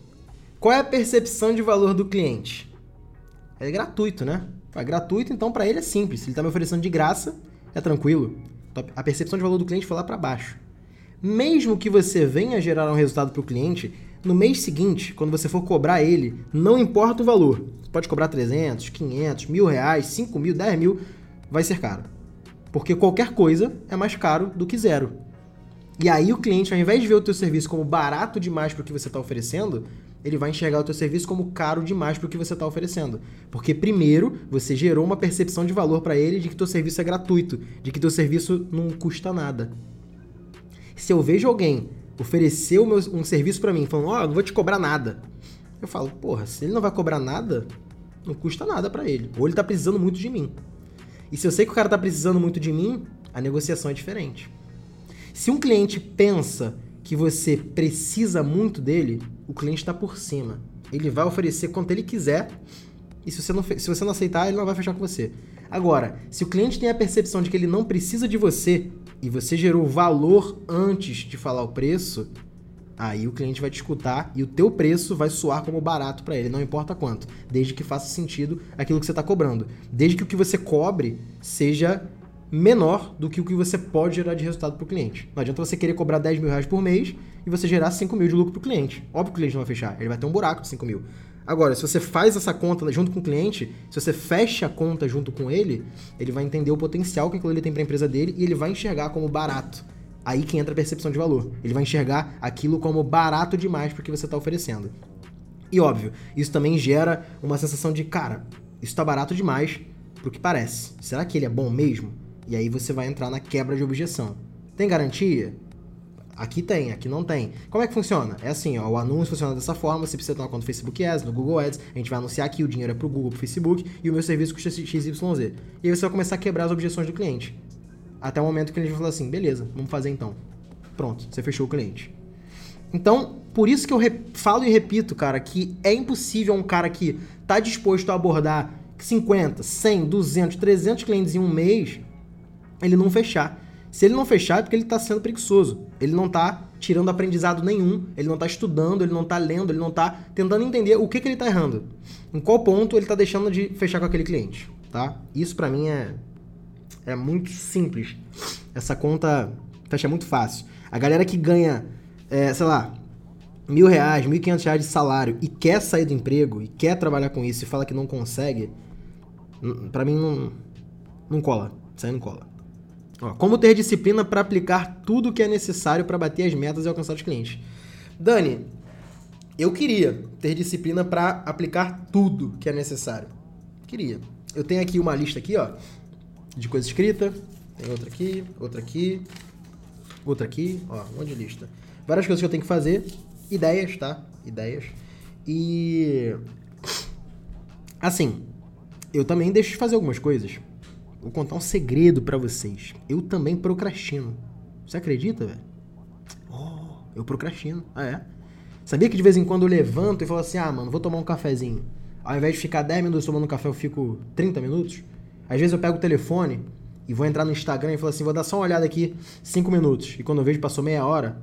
A: Qual é a percepção de valor do cliente? É gratuito, né? É gratuito, então para ele é simples. Se ele está me oferecendo de graça, é tranquilo. A percepção de valor do cliente foi lá para baixo. Mesmo que você venha gerar um resultado para o cliente, no mês seguinte, quando você for cobrar ele, não importa o valor. Você pode cobrar 300, 500, mil reais, 5 mil, 10 mil, vai ser caro. Porque qualquer coisa é mais caro do que zero. E aí o cliente, ao invés de ver o teu serviço como barato demais para o que você está oferecendo, ele vai enxergar o teu serviço como caro demais para o que você está oferecendo. Porque primeiro você gerou uma percepção de valor para ele de que teu serviço é gratuito, de que teu serviço não custa nada. Se eu vejo alguém oferecer um serviço para mim, falando, ó, oh, não vou te cobrar nada. Eu falo, porra, se ele não vai cobrar nada, não custa nada para ele. Ou ele tá precisando muito de mim. E se eu sei que o cara tá precisando muito de mim, a negociação é diferente. Se um cliente pensa que você precisa muito dele, o cliente está por cima. Ele vai oferecer quanto ele quiser e se você, não, se você não aceitar, ele não vai fechar com você. Agora, se o cliente tem a percepção de que ele não precisa de você e você gerou valor antes de falar o preço, aí o cliente vai te escutar e o teu preço vai soar como barato para ele, não importa quanto, desde que faça sentido aquilo que você está cobrando, desde que o que você cobre seja menor do que o que você pode gerar de resultado para o cliente. Não adianta você querer cobrar 10 mil reais por mês e você gerar 5 mil de lucro para o cliente. Óbvio que o cliente não vai fechar, ele vai ter um buraco de 5 mil. Agora, se você faz essa conta junto com o cliente, se você fecha a conta junto com ele, ele vai entender o potencial que aquilo ele tem para a empresa dele e ele vai enxergar como barato. Aí que entra a percepção de valor. Ele vai enxergar aquilo como barato demais para o que você está oferecendo. E óbvio, isso também gera uma sensação de, cara, isso está barato demais para o que parece. Será que ele é bom mesmo? E aí você vai entrar na quebra de objeção. Tem garantia? Aqui tem, aqui não tem. Como é que funciona? É assim, ó, o anúncio funciona dessa forma, você precisa ter uma conta no Facebook Ads, no Google Ads, a gente vai anunciar aqui, o dinheiro é pro Google, pro Facebook, e o meu serviço custa XYZ. E aí você vai começar a quebrar as objeções do cliente. Até o momento que ele falar assim, beleza, vamos fazer então. Pronto, você fechou o cliente. Então, por isso que eu falo e repito, cara, que é impossível um cara que tá disposto a abordar 50, 100, 200, 300 clientes em um mês ele não fechar. Se ele não fechar, é porque ele está sendo preguiçoso. Ele não está tirando aprendizado nenhum, ele não está estudando, ele não está lendo, ele não está tentando entender o que, que ele está errando. Em qual ponto ele está deixando de fechar com aquele cliente, tá? Isso para mim é, é muito simples. Essa conta fecha muito fácil. A galera que ganha, é, sei lá, mil reais, mil e quinhentos reais de salário e quer sair do emprego e quer trabalhar com isso e fala que não consegue, para mim não, não cola. Isso aí não cola. Ó, como ter disciplina para aplicar tudo o que é necessário para bater as metas e alcançar os clientes. Dani, eu queria ter disciplina para aplicar tudo que é necessário. Queria. Eu tenho aqui uma lista aqui, ó, de coisa escrita. Tem outra aqui, outra aqui, outra aqui, ó, um monte de lista. Várias coisas que eu tenho que fazer, ideias, tá? Ideias. E assim, eu também deixo de fazer algumas coisas. Vou contar um segredo para vocês. Eu também procrastino. Você acredita, velho? Oh, eu procrastino. Ah, é? Sabia que de vez em quando eu levanto e falo assim: ah, mano, vou tomar um cafezinho. Ao invés de ficar 10 minutos tomando café, eu fico 30 minutos. Às vezes eu pego o telefone e vou entrar no Instagram e falo assim: vou dar só uma olhada aqui 5 minutos. E quando eu vejo passou meia hora,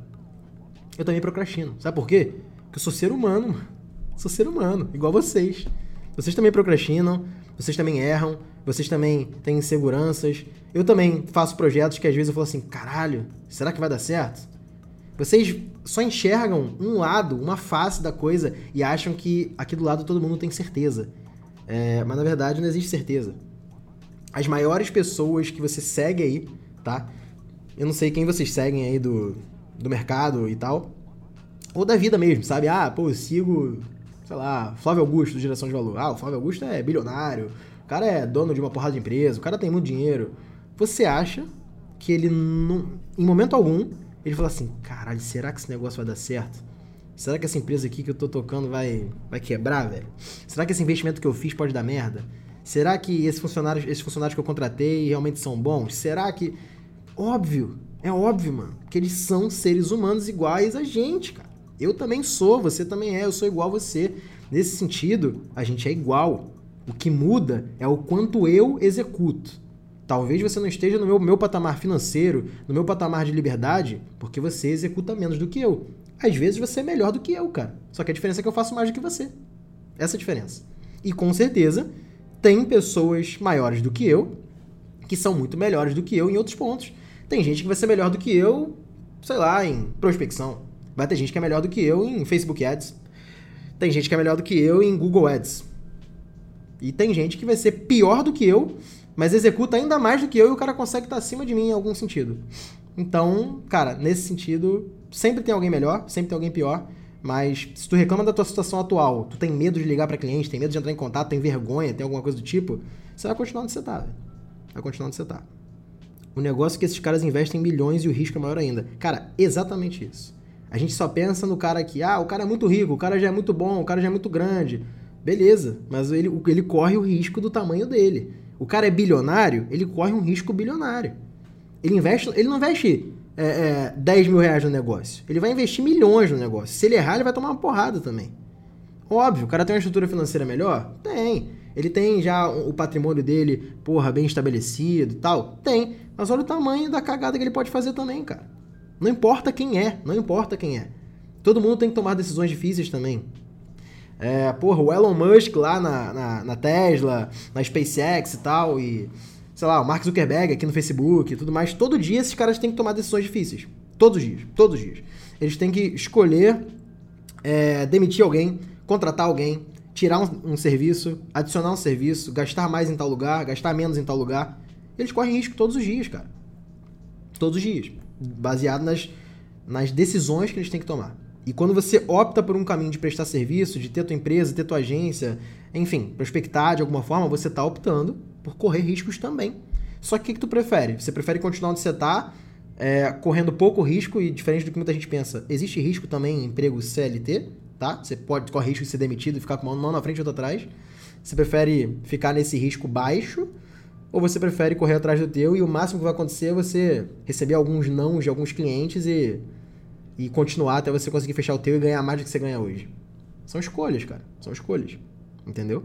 A: eu também procrastino. Sabe por quê? Porque eu sou ser humano, mano. Sou ser humano, igual vocês. Vocês também procrastinam, vocês também erram, vocês também têm inseguranças. Eu também faço projetos que às vezes eu falo assim, caralho, será que vai dar certo? Vocês só enxergam um lado, uma face da coisa e acham que aqui do lado todo mundo tem certeza. É, mas na verdade não existe certeza. As maiores pessoas que você segue aí, tá? Eu não sei quem vocês seguem aí do, do mercado e tal. Ou da vida mesmo, sabe? Ah, pô, eu sigo, sei lá, Flávio Augusto do Geração de Valor. Ah, o Flávio Augusto é bilionário, o cara é dono de uma porrada de empresa, o cara tem muito dinheiro. Você acha que ele, não, em momento algum, ele fala assim: caralho, será que esse negócio vai dar certo? Será que essa empresa aqui que eu tô tocando vai, vai quebrar, velho? Será que esse investimento que eu fiz pode dar merda? Será que esses funcionários, esses funcionários que eu contratei realmente são bons? Será que. Óbvio, é óbvio, mano, que eles são seres humanos iguais a gente, cara. Eu também sou, você também é, eu sou igual a você. Nesse sentido, a gente é igual. O que muda é o quanto eu executo. Talvez você não esteja no meu, meu patamar financeiro, no meu patamar de liberdade, porque você executa menos do que eu. Às vezes você é melhor do que eu, cara. Só que a diferença é que eu faço mais do que você. Essa é a diferença. E com certeza, tem pessoas maiores do que eu, que são muito melhores do que eu em outros pontos. Tem gente que vai ser melhor do que eu, sei lá, em prospecção. Vai ter gente que é melhor do que eu em Facebook Ads. Tem gente que é melhor do que eu em Google Ads. E tem gente que vai ser pior do que eu, mas executa ainda mais do que eu e o cara consegue estar acima de mim em algum sentido. Então, cara, nesse sentido, sempre tem alguém melhor, sempre tem alguém pior. Mas se tu reclama da tua situação atual, tu tem medo de ligar para cliente, tem medo de entrar em contato, tem vergonha, tem alguma coisa do tipo, você vai continuar onde você tá, velho. Vai continuar onde você tá. O negócio é que esses caras investem milhões e o risco é maior ainda. Cara, exatamente isso. A gente só pensa no cara que, ah, o cara é muito rico, o cara já é muito bom, o cara já é muito grande. Beleza, mas ele, ele corre o risco do tamanho dele. O cara é bilionário, ele corre um risco bilionário. Ele investe, ele não investe é, é, 10 mil reais no negócio. Ele vai investir milhões no negócio. Se ele errar, ele vai tomar uma porrada também. Óbvio, o cara tem uma estrutura financeira melhor? Tem. Ele tem já o patrimônio dele, porra, bem estabelecido e tal? Tem. Mas olha o tamanho da cagada que ele pode fazer também, cara. Não importa quem é, não importa quem é. Todo mundo tem que tomar decisões difíceis também. É, porra, o Elon Musk lá na, na, na, Tesla, na SpaceX e tal, e sei lá, o Mark Zuckerberg aqui no Facebook e tudo mais. Todo dia esses caras têm que tomar decisões difíceis. Todos os dias, todos os dias. Eles têm que escolher é, demitir alguém, contratar alguém, tirar um, um, serviço, adicionar um serviço, gastar mais em tal lugar, gastar menos em tal lugar. Eles correm risco todos os dias, cara. Todos os dias baseado nas, nas decisões que eles têm que tomar. E quando você opta por um caminho de prestar serviço, de ter tua empresa, ter tua agência, enfim, prospectar de alguma forma, você está optando por correr riscos também. Só que o que, que tu prefere? Você prefere continuar onde você está, é, correndo pouco risco e diferente do que muita gente pensa, existe risco também em emprego CLT, tá? Você pode correr risco de ser demitido e ficar com uma mão na frente e outra atrás. Você prefere ficar nesse risco baixo ou você prefere correr atrás do teu e o máximo que vai acontecer é você receber alguns não de alguns clientes e, e continuar até você conseguir fechar o teu e ganhar mais do que você ganha hoje? São escolhas, cara. São escolhas. Entendeu?